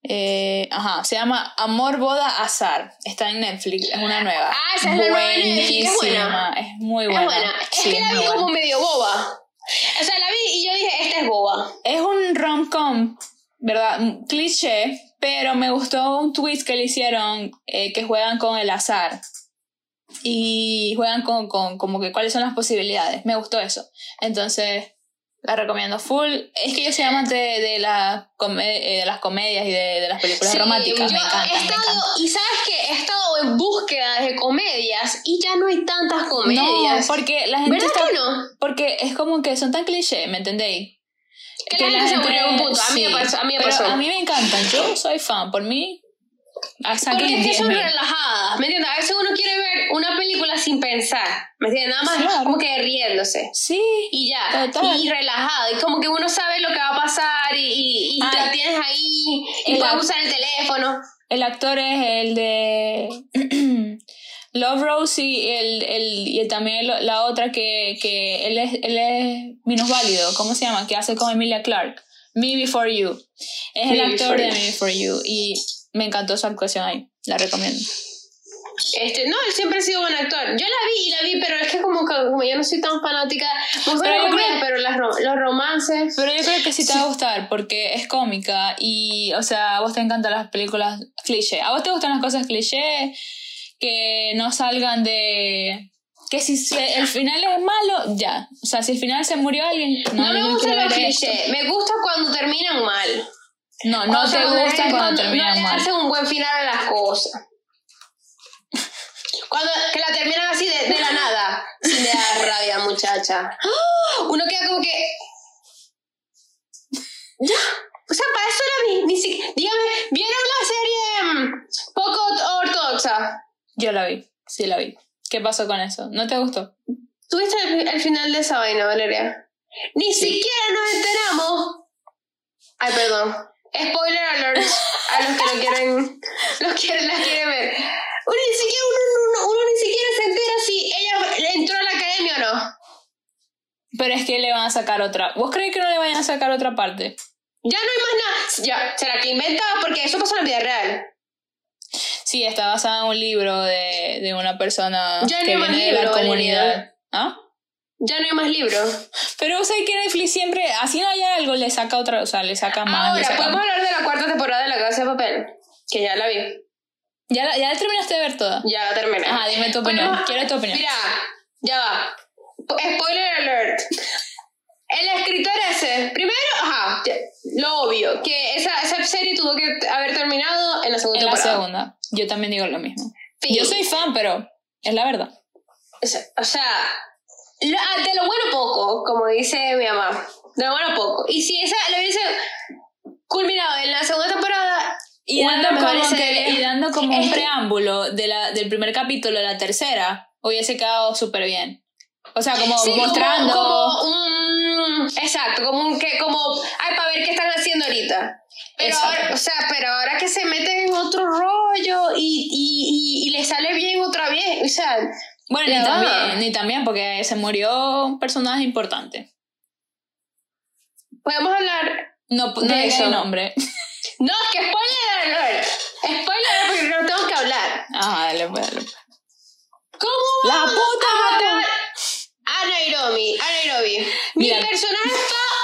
[SPEAKER 1] Eh, ajá, se llama Amor, Boda, Azar. Está en Netflix, es una nueva.
[SPEAKER 2] Ah, esa es la nueva Netflix, es buena.
[SPEAKER 1] Es muy buena.
[SPEAKER 2] Es buena. Es
[SPEAKER 1] Sí,
[SPEAKER 2] que la
[SPEAKER 1] muy
[SPEAKER 2] vi
[SPEAKER 1] buena.
[SPEAKER 2] como medio boba. O sea, la vi y yo dije, esta es boba.
[SPEAKER 1] Es un rom-com, ¿verdad? Un Cliché, pero me gustó un twist que le hicieron eh, que juegan con el azar. Y juegan con, con como que cuáles son las posibilidades. Me gustó eso. Entonces, la recomiendo full. Es que yo soy amante de, de, la come- eh, de las comedias y de, de las películas
[SPEAKER 2] Sí,
[SPEAKER 1] románticas.
[SPEAKER 2] yo
[SPEAKER 1] me encanta,
[SPEAKER 2] he
[SPEAKER 1] me
[SPEAKER 2] estado,
[SPEAKER 1] encanta.
[SPEAKER 2] y sabes que he estado en búsqueda de comedias y ya no hay tantas comedias.
[SPEAKER 1] No, porque la gente
[SPEAKER 2] ¿Verdad
[SPEAKER 1] está...
[SPEAKER 2] que no?
[SPEAKER 1] Porque es como que son tan cliché, ¿me entendéis?
[SPEAKER 2] Que la gente se un punto. A mí me pasó- a mí me pasó.
[SPEAKER 1] a mí me encantan. Yo soy fan. Por mí,
[SPEAKER 2] Porque es que son
[SPEAKER 1] 10.000.
[SPEAKER 2] relajadas, ¿me entiendes? A veces uno quiere ver una película sin pensar, ¿me entiendes? Nada más
[SPEAKER 1] Claro.
[SPEAKER 2] como que riéndose.
[SPEAKER 1] Sí.
[SPEAKER 2] Y ya,
[SPEAKER 1] Total.
[SPEAKER 2] y relajado, y como que uno sabe lo que va a pasar y, y, y
[SPEAKER 1] Ah,
[SPEAKER 2] te la tienes ahí y
[SPEAKER 1] el
[SPEAKER 2] puedes usar el teléfono.
[SPEAKER 1] El actor es el de Love Rose y, el, el, y también el- la otra que, que él, es, él es minusválido. ¿Cómo se llama? Que hace con Emilia Clark. Me Before You. Es el
[SPEAKER 2] Me
[SPEAKER 1] actor
[SPEAKER 2] Before
[SPEAKER 1] de
[SPEAKER 2] You.
[SPEAKER 1] Me Before You. Y me encantó su actuación ahí. La recomiendo.
[SPEAKER 2] Este, no, él siempre ha sido buen actor. Yo la vi y la vi, pero es que como como yo no soy tan fanática, me gustan
[SPEAKER 1] Pero yo creo-
[SPEAKER 2] pero las los romances.
[SPEAKER 1] Pero yo creo que sí te va a gustar porque es cómica y, o sea, a vos te encantan las películas cliché. ¿A vos te gustan las cosas cliché que no salgan de... Que si se- el final es malo, ya. O sea, si el final se murió alguien, no,
[SPEAKER 2] No, me
[SPEAKER 1] quiero
[SPEAKER 2] los clichés, me gusta cuando terminan mal.
[SPEAKER 1] No, no te gustan
[SPEAKER 2] la-
[SPEAKER 1] cuando terminan
[SPEAKER 2] no
[SPEAKER 1] mal.
[SPEAKER 2] hacen un buen final a las cosas. Cuando que la terminan así de, de la nada. Sí me da rabia, muchacha. ¡Ah! Uno queda como que... Ya. O sea, para eso era mi... Ni si... Dígame, ¿vieron la serie mm, poco ortodoxa?
[SPEAKER 1] Yo la vi, sí la vi. ¿Qué pasó con eso? ¿No te gustó?
[SPEAKER 2] ¿Tuviste el, el final de esa vaina, Valeria? Ni siquiera nos enteramos. Ay, perdón. Spoiler alert a los que lo quieren, los quieren, las quieren ver. Uno ni siquiera, uno, uno- uno ni siquiera se entera si ella entró a la academia o no.
[SPEAKER 1] Pero es que le van a sacar otra. ¿Vos crees que no le vayan a sacar otra parte?
[SPEAKER 2] Ya no hay más nada. Ya, será que inventaba porque eso pasó en la vida real.
[SPEAKER 1] Sí, está basada en un libro de, de una persona
[SPEAKER 2] Ya
[SPEAKER 1] que viene de la comunidad. ¿Ah?
[SPEAKER 2] Ya no hay más libros.
[SPEAKER 1] Pero vos sabés que Netflix siempre, así no haya algo, le saca otra, o sea, le saca más. le
[SPEAKER 2] Ahora,
[SPEAKER 1] saca
[SPEAKER 2] podemos
[SPEAKER 1] más.
[SPEAKER 2] hablar de la cuarta temporada de La Casa de Papel. Que ya la vi.
[SPEAKER 1] ¿Ya, la- ¿Ya la terminaste de ver toda?
[SPEAKER 2] Ya la terminé.
[SPEAKER 1] Ajá, dime tu opinión.
[SPEAKER 2] Podemos-
[SPEAKER 1] Quiero tu opinión.
[SPEAKER 2] Mira, ya va. Spoiler alert. El escritor ese, primero, ajá, lo obvio, que esa, esa serie tuvo que haber terminado en la segunda
[SPEAKER 1] En la
[SPEAKER 2] temporada.
[SPEAKER 1] segunda. Yo también digo lo mismo.
[SPEAKER 2] Fin.
[SPEAKER 1] Yo soy fan, pero es la verdad.
[SPEAKER 2] O sea, o sea, de lo bueno poco, como dice mi mamá. De lo bueno poco. Y si esa lo hubiese culminado en la segunda temporada,
[SPEAKER 1] Y dando, como que- y dando como un preámbulo de la, del primer capítulo a la tercera, hubiese quedado súper bien. O sea, como
[SPEAKER 2] Sí, como-
[SPEAKER 1] mostrando...
[SPEAKER 2] Como, un. Exacto, como un que. Como. Ay, para ver qué están haciendo ahorita. Pero ahora, o sea, pero ahora que se meten en otro rollo y, y, y, y le sale bien otra vez. O sea,
[SPEAKER 1] Bueno, ni también, ni también, porque se murió un personaje importante.
[SPEAKER 2] podemos hablar.
[SPEAKER 1] No, no
[SPEAKER 2] De eso.
[SPEAKER 1] el nombre.
[SPEAKER 2] No, es que spoiler alert. Spoiler porque no tengo que hablar.
[SPEAKER 1] Ajá, dale, pues, dale. pues.
[SPEAKER 2] ¿Cómo
[SPEAKER 1] La puta
[SPEAKER 2] a matar a Nairobi? A Nairobi. Mi
[SPEAKER 1] Mira.
[SPEAKER 2] personaje favorito.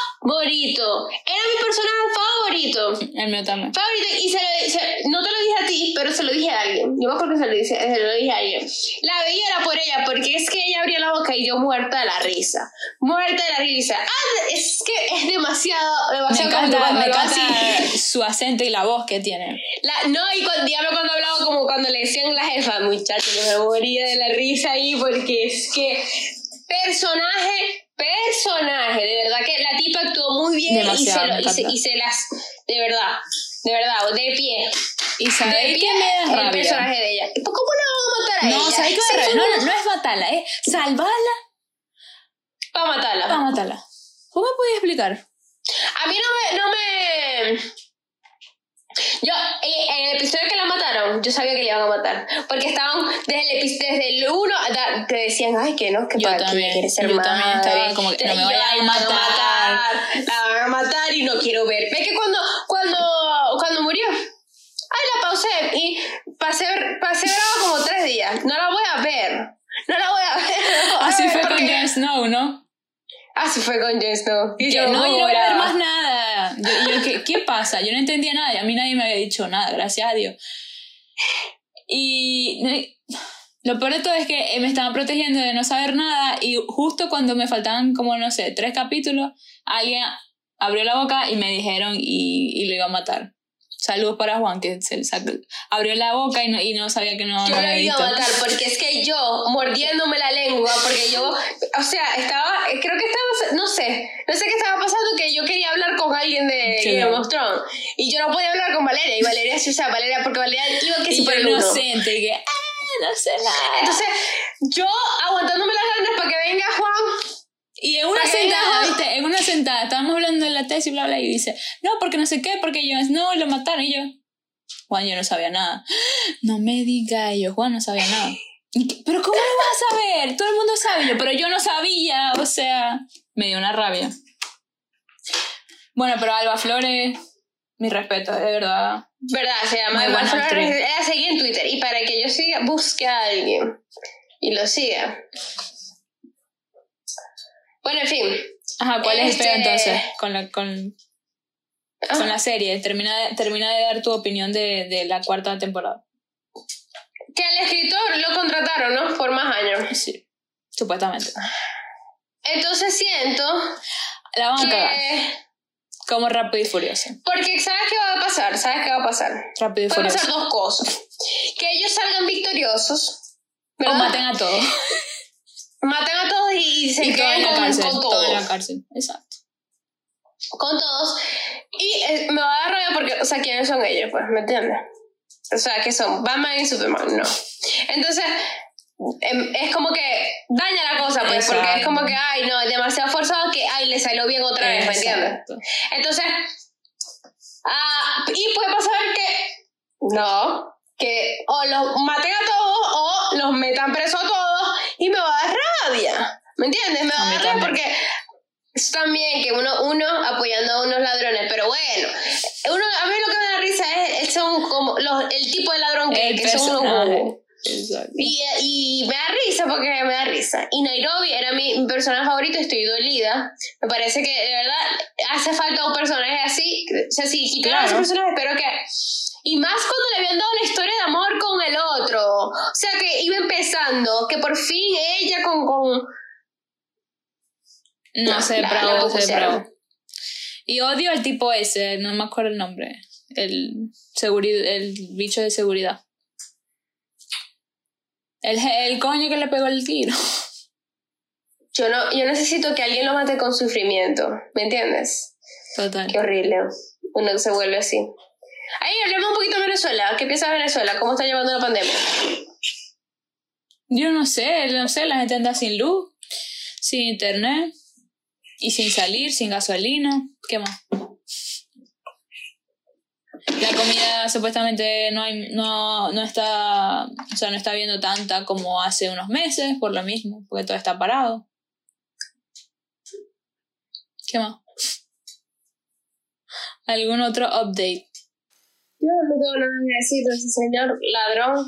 [SPEAKER 2] Era mi personaje favorito.
[SPEAKER 1] El mío también.
[SPEAKER 2] favorito y se lo, se- no te lo dije a ti, pero se lo dije a alguien. Yo me acuerdo que se lo, dije, se lo dije a alguien. La veía era por ella, porque es que ella abría la boca y yo muerta de la risa. Muerta de la risa. Ah, es que es demasiado,
[SPEAKER 1] Me
[SPEAKER 2] demasiado
[SPEAKER 1] encanta, me encanta su acento y la voz que tiene.
[SPEAKER 2] La- no, y cuando, dígame cuando hablaba como cuando le decían la jefa, muchacho, que me moría de la risa ahí, porque es que personaje, personaje, de verdad que la tipa actuó muy bien y se, lo- y, se,
[SPEAKER 1] encanta.
[SPEAKER 2] y se las, de verdad, de verdad, de pie.
[SPEAKER 1] Y
[SPEAKER 2] pie
[SPEAKER 1] que me da
[SPEAKER 2] el
[SPEAKER 1] rabia.
[SPEAKER 2] personaje de ella. ¿Y por ¿Cómo la vamos a matar a
[SPEAKER 1] No,
[SPEAKER 2] ella?
[SPEAKER 1] ¿sabéis qué me No, no es matarla, es salvarla
[SPEAKER 2] Para matarla.
[SPEAKER 1] para matarla. ¿Cómo me podías explicar?
[SPEAKER 2] A mí no me... No me... Yo, eh, en el episodio que la mataron, yo sabía que le iban a matar. Porque estaban desde el, desde el uno, da- te decían, ay, que no, que
[SPEAKER 1] Yo
[SPEAKER 2] para que
[SPEAKER 1] también,
[SPEAKER 2] quiere ser
[SPEAKER 1] yo también
[SPEAKER 2] madre.
[SPEAKER 1] estaba como que, no me
[SPEAKER 2] yo,
[SPEAKER 1] vayan a
[SPEAKER 2] "Ay, la van
[SPEAKER 1] matar".
[SPEAKER 2] La van a matar y no quiero ver. Ves que cuando, cuando, cuando murió, ay, la pausé y pasé, pasé brava como tres días. No la voy a ver. No la voy a ver. no a
[SPEAKER 1] Así
[SPEAKER 2] ver
[SPEAKER 1] fue con Jon Snow, ¿no?
[SPEAKER 2] Así fue con Jon Snow. Y
[SPEAKER 1] Que no, yo no voy a ver más nada. Yo- yo, ¿qué, ¿Qué pasa? Yo no entendía nada y a mí nadie me había dicho nada, gracias a Dios. Y lo peor de todo es que eh, me estaban protegiendo de no saber nada y justo cuando me faltaban como, no sé, tres capítulos, alguien abrió la boca y me dijeron y, y lo iba a matar. Saludos para Juan, que se sacó- abrió la boca y no, y no sabía que no,
[SPEAKER 2] Yo
[SPEAKER 1] no
[SPEAKER 2] lo iba a matar porque es que yo mordiéndome la lengua, porque yo, o sea, estaba, creo que estaba, no sé, no sé qué estaba pasando, que yo quería hablar con alguien de
[SPEAKER 1] Sí.
[SPEAKER 2] Game of Thrones y yo no podía hablar con Valeria y Valeria o sea, Valeria, porque Valeria iba que sí uno.
[SPEAKER 1] inocente, y que, ah, no sé nada.
[SPEAKER 2] Entonces, yo aguantándome las ganas para que venga Juan.
[SPEAKER 1] Y en una sentada, ¿viste? En una sentada, estábamos hablando de la tesis y bla, bla, y dice, no, porque no sé qué, porque Jon Snow lo mataron. Y yo, Juan, yo no sabía nada. No me diga yo, Juan no sabía nada. Pero ¿cómo lo vas a saber? Todo el mundo sabe yo, pero yo no sabía, o sea, me dio una rabia. Bueno, pero Alba Flores, mi respeto, de verdad.
[SPEAKER 2] ¿Verdad? Se llama
[SPEAKER 1] buena
[SPEAKER 2] Flores. Ella seguía en Twitter y para que yo siga, busque a alguien y lo siga. Bueno, en fin.
[SPEAKER 1] Ajá, ¿cuál es el
[SPEAKER 2] Este-
[SPEAKER 1] entonces con la, con, con la serie? Termina de, termina de dar tu opinión de, de la cuarta temporada.
[SPEAKER 2] Que al escritor lo contrataron, ¿no? Por más años.
[SPEAKER 1] Sí, supuestamente.
[SPEAKER 2] Entonces siento
[SPEAKER 1] La van a cagar. Como rápido y furioso.
[SPEAKER 2] Porque ¿sabes qué va a pasar? ¿Sabes qué va a pasar?
[SPEAKER 1] Rápido y
[SPEAKER 2] Pueden
[SPEAKER 1] furioso.
[SPEAKER 2] pasar dos cosas. Que ellos salgan victoriosos.
[SPEAKER 1] O
[SPEAKER 2] ¿verdad?
[SPEAKER 1] maten a todos.
[SPEAKER 2] Maten y se
[SPEAKER 1] Y en la cárcel.
[SPEAKER 2] con
[SPEAKER 1] Todo en
[SPEAKER 2] todos.
[SPEAKER 1] la cárcel. Exacto.
[SPEAKER 2] Con todos. Y eh, me va a dar rabia porque, o sea, ¿quiénes son ellos? Pues, ¿me entiendes? O sea, que son Batman y Superman, no. Entonces, em, es como que daña la cosa, pues, porque es
[SPEAKER 1] Exacto.
[SPEAKER 2] como que, ay, no, es demasiado forzado que, ay, le salió bien otra vez, ¿me entiendes?
[SPEAKER 1] Exacto.
[SPEAKER 2] Entonces, ah, y puede pasar que, no, que o los maten a todos o los metan presos a todos y me va a dar rabia, ¿me entiendes? Me va
[SPEAKER 1] A
[SPEAKER 2] a
[SPEAKER 1] mí
[SPEAKER 2] dar rabia
[SPEAKER 1] también.
[SPEAKER 2] porque es también que uno, uno apoyando a unos ladrones, pero bueno, uno, a mí lo que me da risa es, son como los, el tipo de ladrón que, que son unos bobos. Y, y me da risa porque me da risa. Y Nairobi era mi, personaje favorito, estoy dolida. Me parece que de verdad hace falta un personaje así. O sea, si quitaran ese
[SPEAKER 1] Claro.
[SPEAKER 2] personaje, espero que. Y más cuando le habían dado la historia de amor con el otro. O sea, que iba empezando, que por fin ella con. con
[SPEAKER 1] No,
[SPEAKER 2] la
[SPEAKER 1] se
[SPEAKER 2] pusieron.
[SPEAKER 1] depravó. Y odio al tipo ese, no me acuerdo el nombre. El, el bicho de seguridad. El, el coño que le pegó el tiro.
[SPEAKER 2] yo, no, yo necesito que alguien lo mate con sufrimiento. ¿Me entiendes?
[SPEAKER 1] Total.
[SPEAKER 2] Qué horrible. Uno se vuelve así. Ahí hablemos un poquito de Venezuela. ¿Qué piensas de Venezuela? ¿Cómo está llevando la pandemia?
[SPEAKER 1] Yo no sé, no sé, la gente anda sin luz, sin internet y sin salir, sin gasolina. ¿Qué más? La comida supuestamente no hay, no, no está, o sea, no está viendo tanta como hace unos meses, por lo mismo, porque todo está parado. ¿Qué más? ¿Algún otro update?
[SPEAKER 2] Yo no tengo nada que decir de ese señor ladrón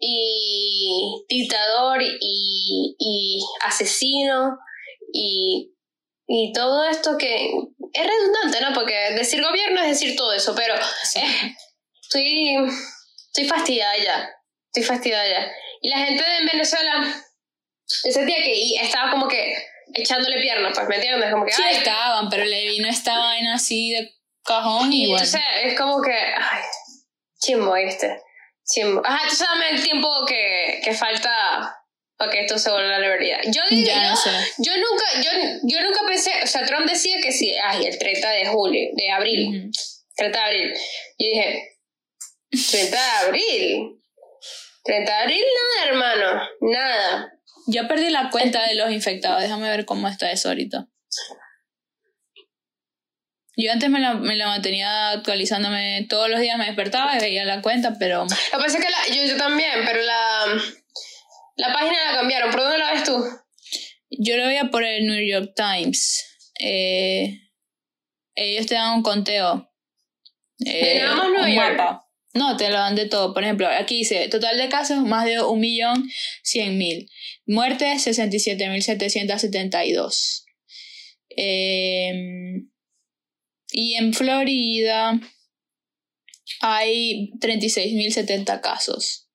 [SPEAKER 2] y dictador y, y asesino y, y todo esto que es redundante, ¿no? Porque decir gobierno es decir todo eso, pero eh, estoy, estoy fastidiada ya, estoy fastidiada ya. Y la gente de Venezuela, yo sentía que estaba como que echándole piernas, pues, ¿me entiendes? Como que,
[SPEAKER 1] Sí
[SPEAKER 2] ay,
[SPEAKER 1] estaban, pero le vino esta vaina así de cajón y
[SPEAKER 2] Y
[SPEAKER 1] bueno.
[SPEAKER 2] entonces es como que, ay, chimbo este, chimbo. Ajá, entonces dame el tiempo que, que falta para que esto se vuelva la realidad. Yo, digo, yo,
[SPEAKER 1] no sé.
[SPEAKER 2] yo nunca, yo, yo nunca pensé, o sea, Trump decía que sí, ay, el 30 de julio, de abril,
[SPEAKER 1] Ujú.
[SPEAKER 2] 30 de abril. Yo dije, 30 de abril, 30 de abril, nada, hermano, nada.
[SPEAKER 1] Yo perdí la cuenta de los infectados. Déjame ver cómo está eso ahorita. Yo antes me la, me la mantenía actualizándome todos los días, me despertaba y veía la cuenta, pero
[SPEAKER 2] Lo que pasa es que la, yo, yo también, pero la, la página la cambiaron. ¿Por dónde la ves tú?
[SPEAKER 1] yo lo veía por el New York Times. Eh, ellos te dan un conteo. Eh,
[SPEAKER 2] nada más Nueva
[SPEAKER 1] un
[SPEAKER 2] York?
[SPEAKER 1] mapa. No, te lo dan de todo. Por ejemplo, aquí dice, total de casos, más de 1.100.000. Muertes, 67.772. Eh, y en Florida hay 36.070 casos.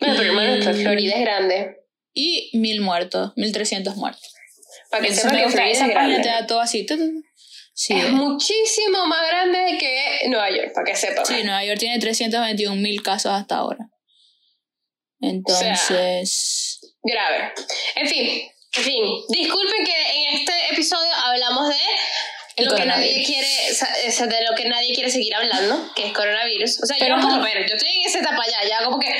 [SPEAKER 2] Bueno, pero hermano,
[SPEAKER 1] Y-
[SPEAKER 2] Florida es grande.
[SPEAKER 1] Y 1.000 muertos, 1.300 muertos.
[SPEAKER 2] Para que sepan que Florida es grande.
[SPEAKER 1] te da todo así. Sí,
[SPEAKER 2] es
[SPEAKER 1] eh.
[SPEAKER 2] muchísimo más grande que Nueva York, para que sepan.
[SPEAKER 1] sí, Nueva York tiene 321.000 casos hasta ahora. Entonces...
[SPEAKER 2] Grave. En fin, en fin. Disculpen que en este episodio hablamos de
[SPEAKER 1] El
[SPEAKER 2] lo que nadie quiere, o sea, de lo que nadie quiere seguir hablando, que es coronavirus. O sea,
[SPEAKER 1] Pero
[SPEAKER 2] yo
[SPEAKER 1] no.
[SPEAKER 2] lo menos, yo estoy en esa etapa ya, ya como que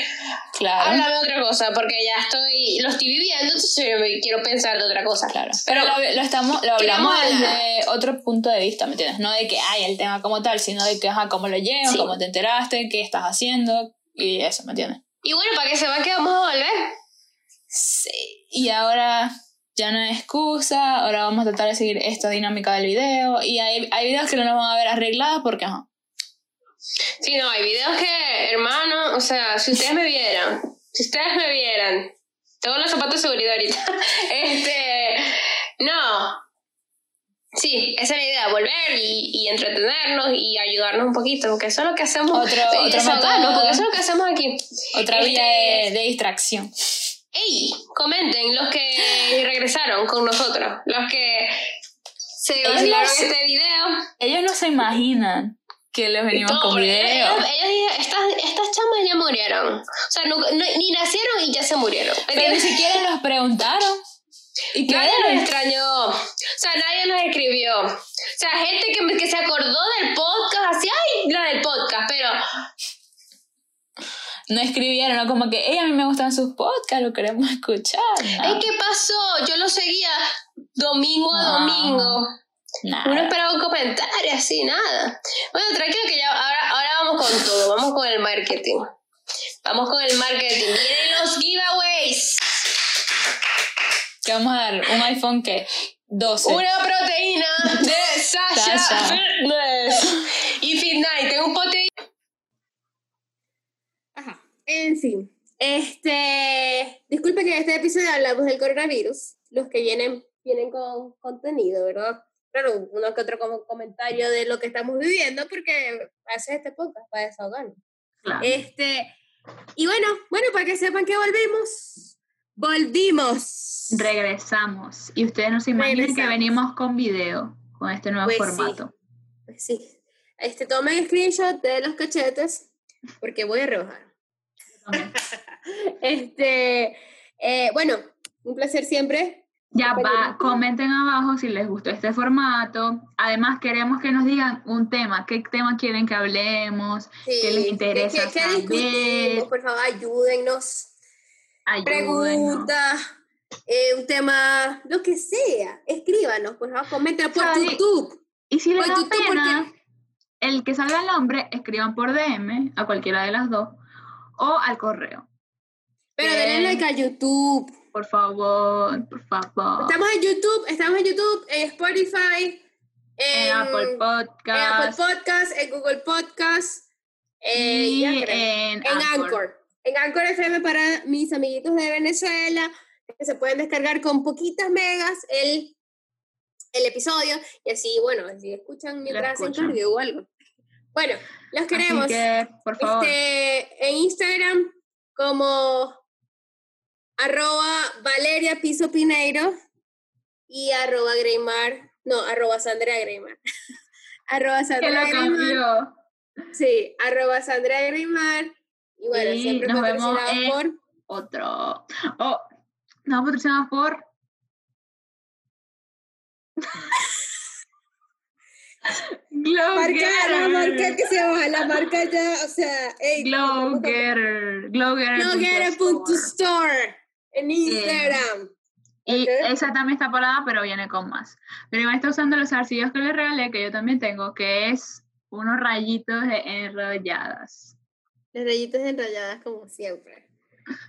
[SPEAKER 1] Claro.
[SPEAKER 2] háblame otra cosa, porque ya estoy, lo estoy viviendo, entonces yo quiero pensar de otra cosa.
[SPEAKER 1] Claro. Pero
[SPEAKER 2] Pero,
[SPEAKER 1] lo, lo estamos, lo hablamos desde otro punto de vista, ¿me entiendes? No de que hay el tema como tal, sino de que, ajá, cómo lo llevas,
[SPEAKER 2] Sí.
[SPEAKER 1] cómo te enteraste, qué estás haciendo y eso, ¿me entiendes?
[SPEAKER 2] y bueno, para que sepan que vamos a volver.
[SPEAKER 1] Sí. Y ahora ya no hay excusa, ahora vamos a tratar de seguir esta dinámica del video y hay, hay videos que no nos van a ver arregladas porque, ajá.
[SPEAKER 2] Sí, no, hay videos que, hermano, o sea, si ustedes me vieran, si ustedes me vieran, tengo los zapatos de seguridad ahorita, este, no, sí, esa es la idea, volver y, y entretenernos y ayudarnos un poquito, porque eso es lo que hacemos,
[SPEAKER 1] Otro- otro
[SPEAKER 2] porque eso es lo que hacemos aquí.
[SPEAKER 1] Otra
[SPEAKER 2] Este,
[SPEAKER 1] vía de, de distracción.
[SPEAKER 2] Ey, comenten los que regresaron con nosotros, los que se
[SPEAKER 1] no se-
[SPEAKER 2] este video.
[SPEAKER 1] Ellos no se imaginan que les venimos con video.
[SPEAKER 2] Ellos, ellos dijeron, estas, estas chamas
[SPEAKER 3] ya murieron. O sea, no- no- ni nacieron y ya se murieron.
[SPEAKER 1] Pero ni siquiera nos preguntaron. ¿Y qué
[SPEAKER 3] Nadie nos extrañó. O sea, nadie nos escribió. O sea, gente que, que se acordó del podcast, así, ay, la del podcast, pero
[SPEAKER 1] No escribieron, ¿no? Como que, hey, a mí me gustan sus podcasts, lo queremos escuchar. No,
[SPEAKER 3] ¿qué pasó? Yo lo seguía domingo a
[SPEAKER 1] No.
[SPEAKER 3] domingo.
[SPEAKER 1] nada.
[SPEAKER 3] Uno esperaba un comentario, así, nada. Bueno, tranquilo que ya ahora, ahora vamos con todo, vamos con el marketing. Vamos con el marketing. Vienen los giveaways.
[SPEAKER 1] Que vamos a dar un iPhone que 12.
[SPEAKER 3] Una proteína de Sasha,
[SPEAKER 1] Sasha.
[SPEAKER 3] Fitness. Y Fit Night, tengo un pote.
[SPEAKER 2] En fin. Este. Disculpe que en este episodio hablamos del coronavirus. Los que vienen, vienen con contenido, ¿verdad? Claro, uno que otro como comentario de lo que estamos viviendo, porque hace este podcast para desahogarnos.
[SPEAKER 1] Claro.
[SPEAKER 2] Este. Y bueno, bueno, para que sepan que volvimos. Volvimos.
[SPEAKER 1] Regresamos. Y ustedes no se imaginan que venimos con video, con este nuevo
[SPEAKER 2] Pues sí.
[SPEAKER 1] formato.
[SPEAKER 2] Pues sí. Este, tomen screenshot de los cachetes, porque voy a rebajar. Este, eh, bueno, un placer siempre.
[SPEAKER 1] Ya va, comenten abajo si les gustó este formato. Además, queremos que nos digan un tema, qué tema quieren que hablemos, qué les
[SPEAKER 2] Sí,
[SPEAKER 1] interesa
[SPEAKER 2] ¿Qué, qué? Por favor, ayúdennos. Preguntas, eh, un tema, lo que sea. Escríbanos, por favor, comenten por YouTube.
[SPEAKER 1] Y si les
[SPEAKER 2] Por
[SPEAKER 1] da
[SPEAKER 2] YouTube,
[SPEAKER 1] pena,
[SPEAKER 2] porque-
[SPEAKER 1] el que salga el nombre, escriban por DM a cualquiera de las dos o al correo.
[SPEAKER 2] Pero denle like a YouTube.
[SPEAKER 1] Por favor, por favor.
[SPEAKER 2] Estamos en YouTube, estamos en YouTube, en Spotify, en,
[SPEAKER 1] en Apple
[SPEAKER 2] en Apple
[SPEAKER 1] Podcast
[SPEAKER 2] Podcast, en Google Podcast, eh,
[SPEAKER 1] y en,
[SPEAKER 2] en Anchor. En Anchor FM para mis amiguitos de Venezuela, que se pueden descargar con poquitas megas el, el episodio y así, bueno, así escuchan mientras hacen cardio o algo. Bueno, los
[SPEAKER 1] Así
[SPEAKER 2] queremos.
[SPEAKER 1] que, por favor,
[SPEAKER 2] Este, en Instagram como arroba Valeria Piso Pineiro y arroba Greymar, no, arroba Sandra Greymar. arroba
[SPEAKER 1] que
[SPEAKER 2] Sandra
[SPEAKER 1] lo
[SPEAKER 2] Greymar.
[SPEAKER 1] cambió.
[SPEAKER 2] Sí, arroba Sandra Greymar. Y bueno, siempre
[SPEAKER 1] nos vemos en-
[SPEAKER 2] por
[SPEAKER 1] Otro. Oh, no, patrocinados por Glow
[SPEAKER 2] marca, la marca que se la marca ya, o sea, ey,
[SPEAKER 1] Glow Getter. Glow Getter.
[SPEAKER 2] Blogger.store store en Instagram.
[SPEAKER 1] Y esa también está parada, pero viene con más. Pero igual está usando los arcillos que les regalé, que yo también tengo, que es unos rayitos de enrolladas.
[SPEAKER 2] Las rayitas enrolladas como siempre.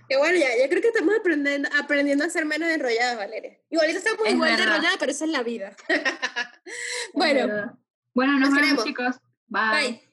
[SPEAKER 2] Que bueno, ya, ya creo que estamos aprendiendo, aprendiendo a ser menos enrolladas, Valeria. Igualito estamos
[SPEAKER 1] Es
[SPEAKER 2] igual de enrolladas, pero esa es la vida. Bueno.
[SPEAKER 1] Bueno, nos vemos,
[SPEAKER 2] queremos.
[SPEAKER 1] chicos. Bye.
[SPEAKER 2] bye.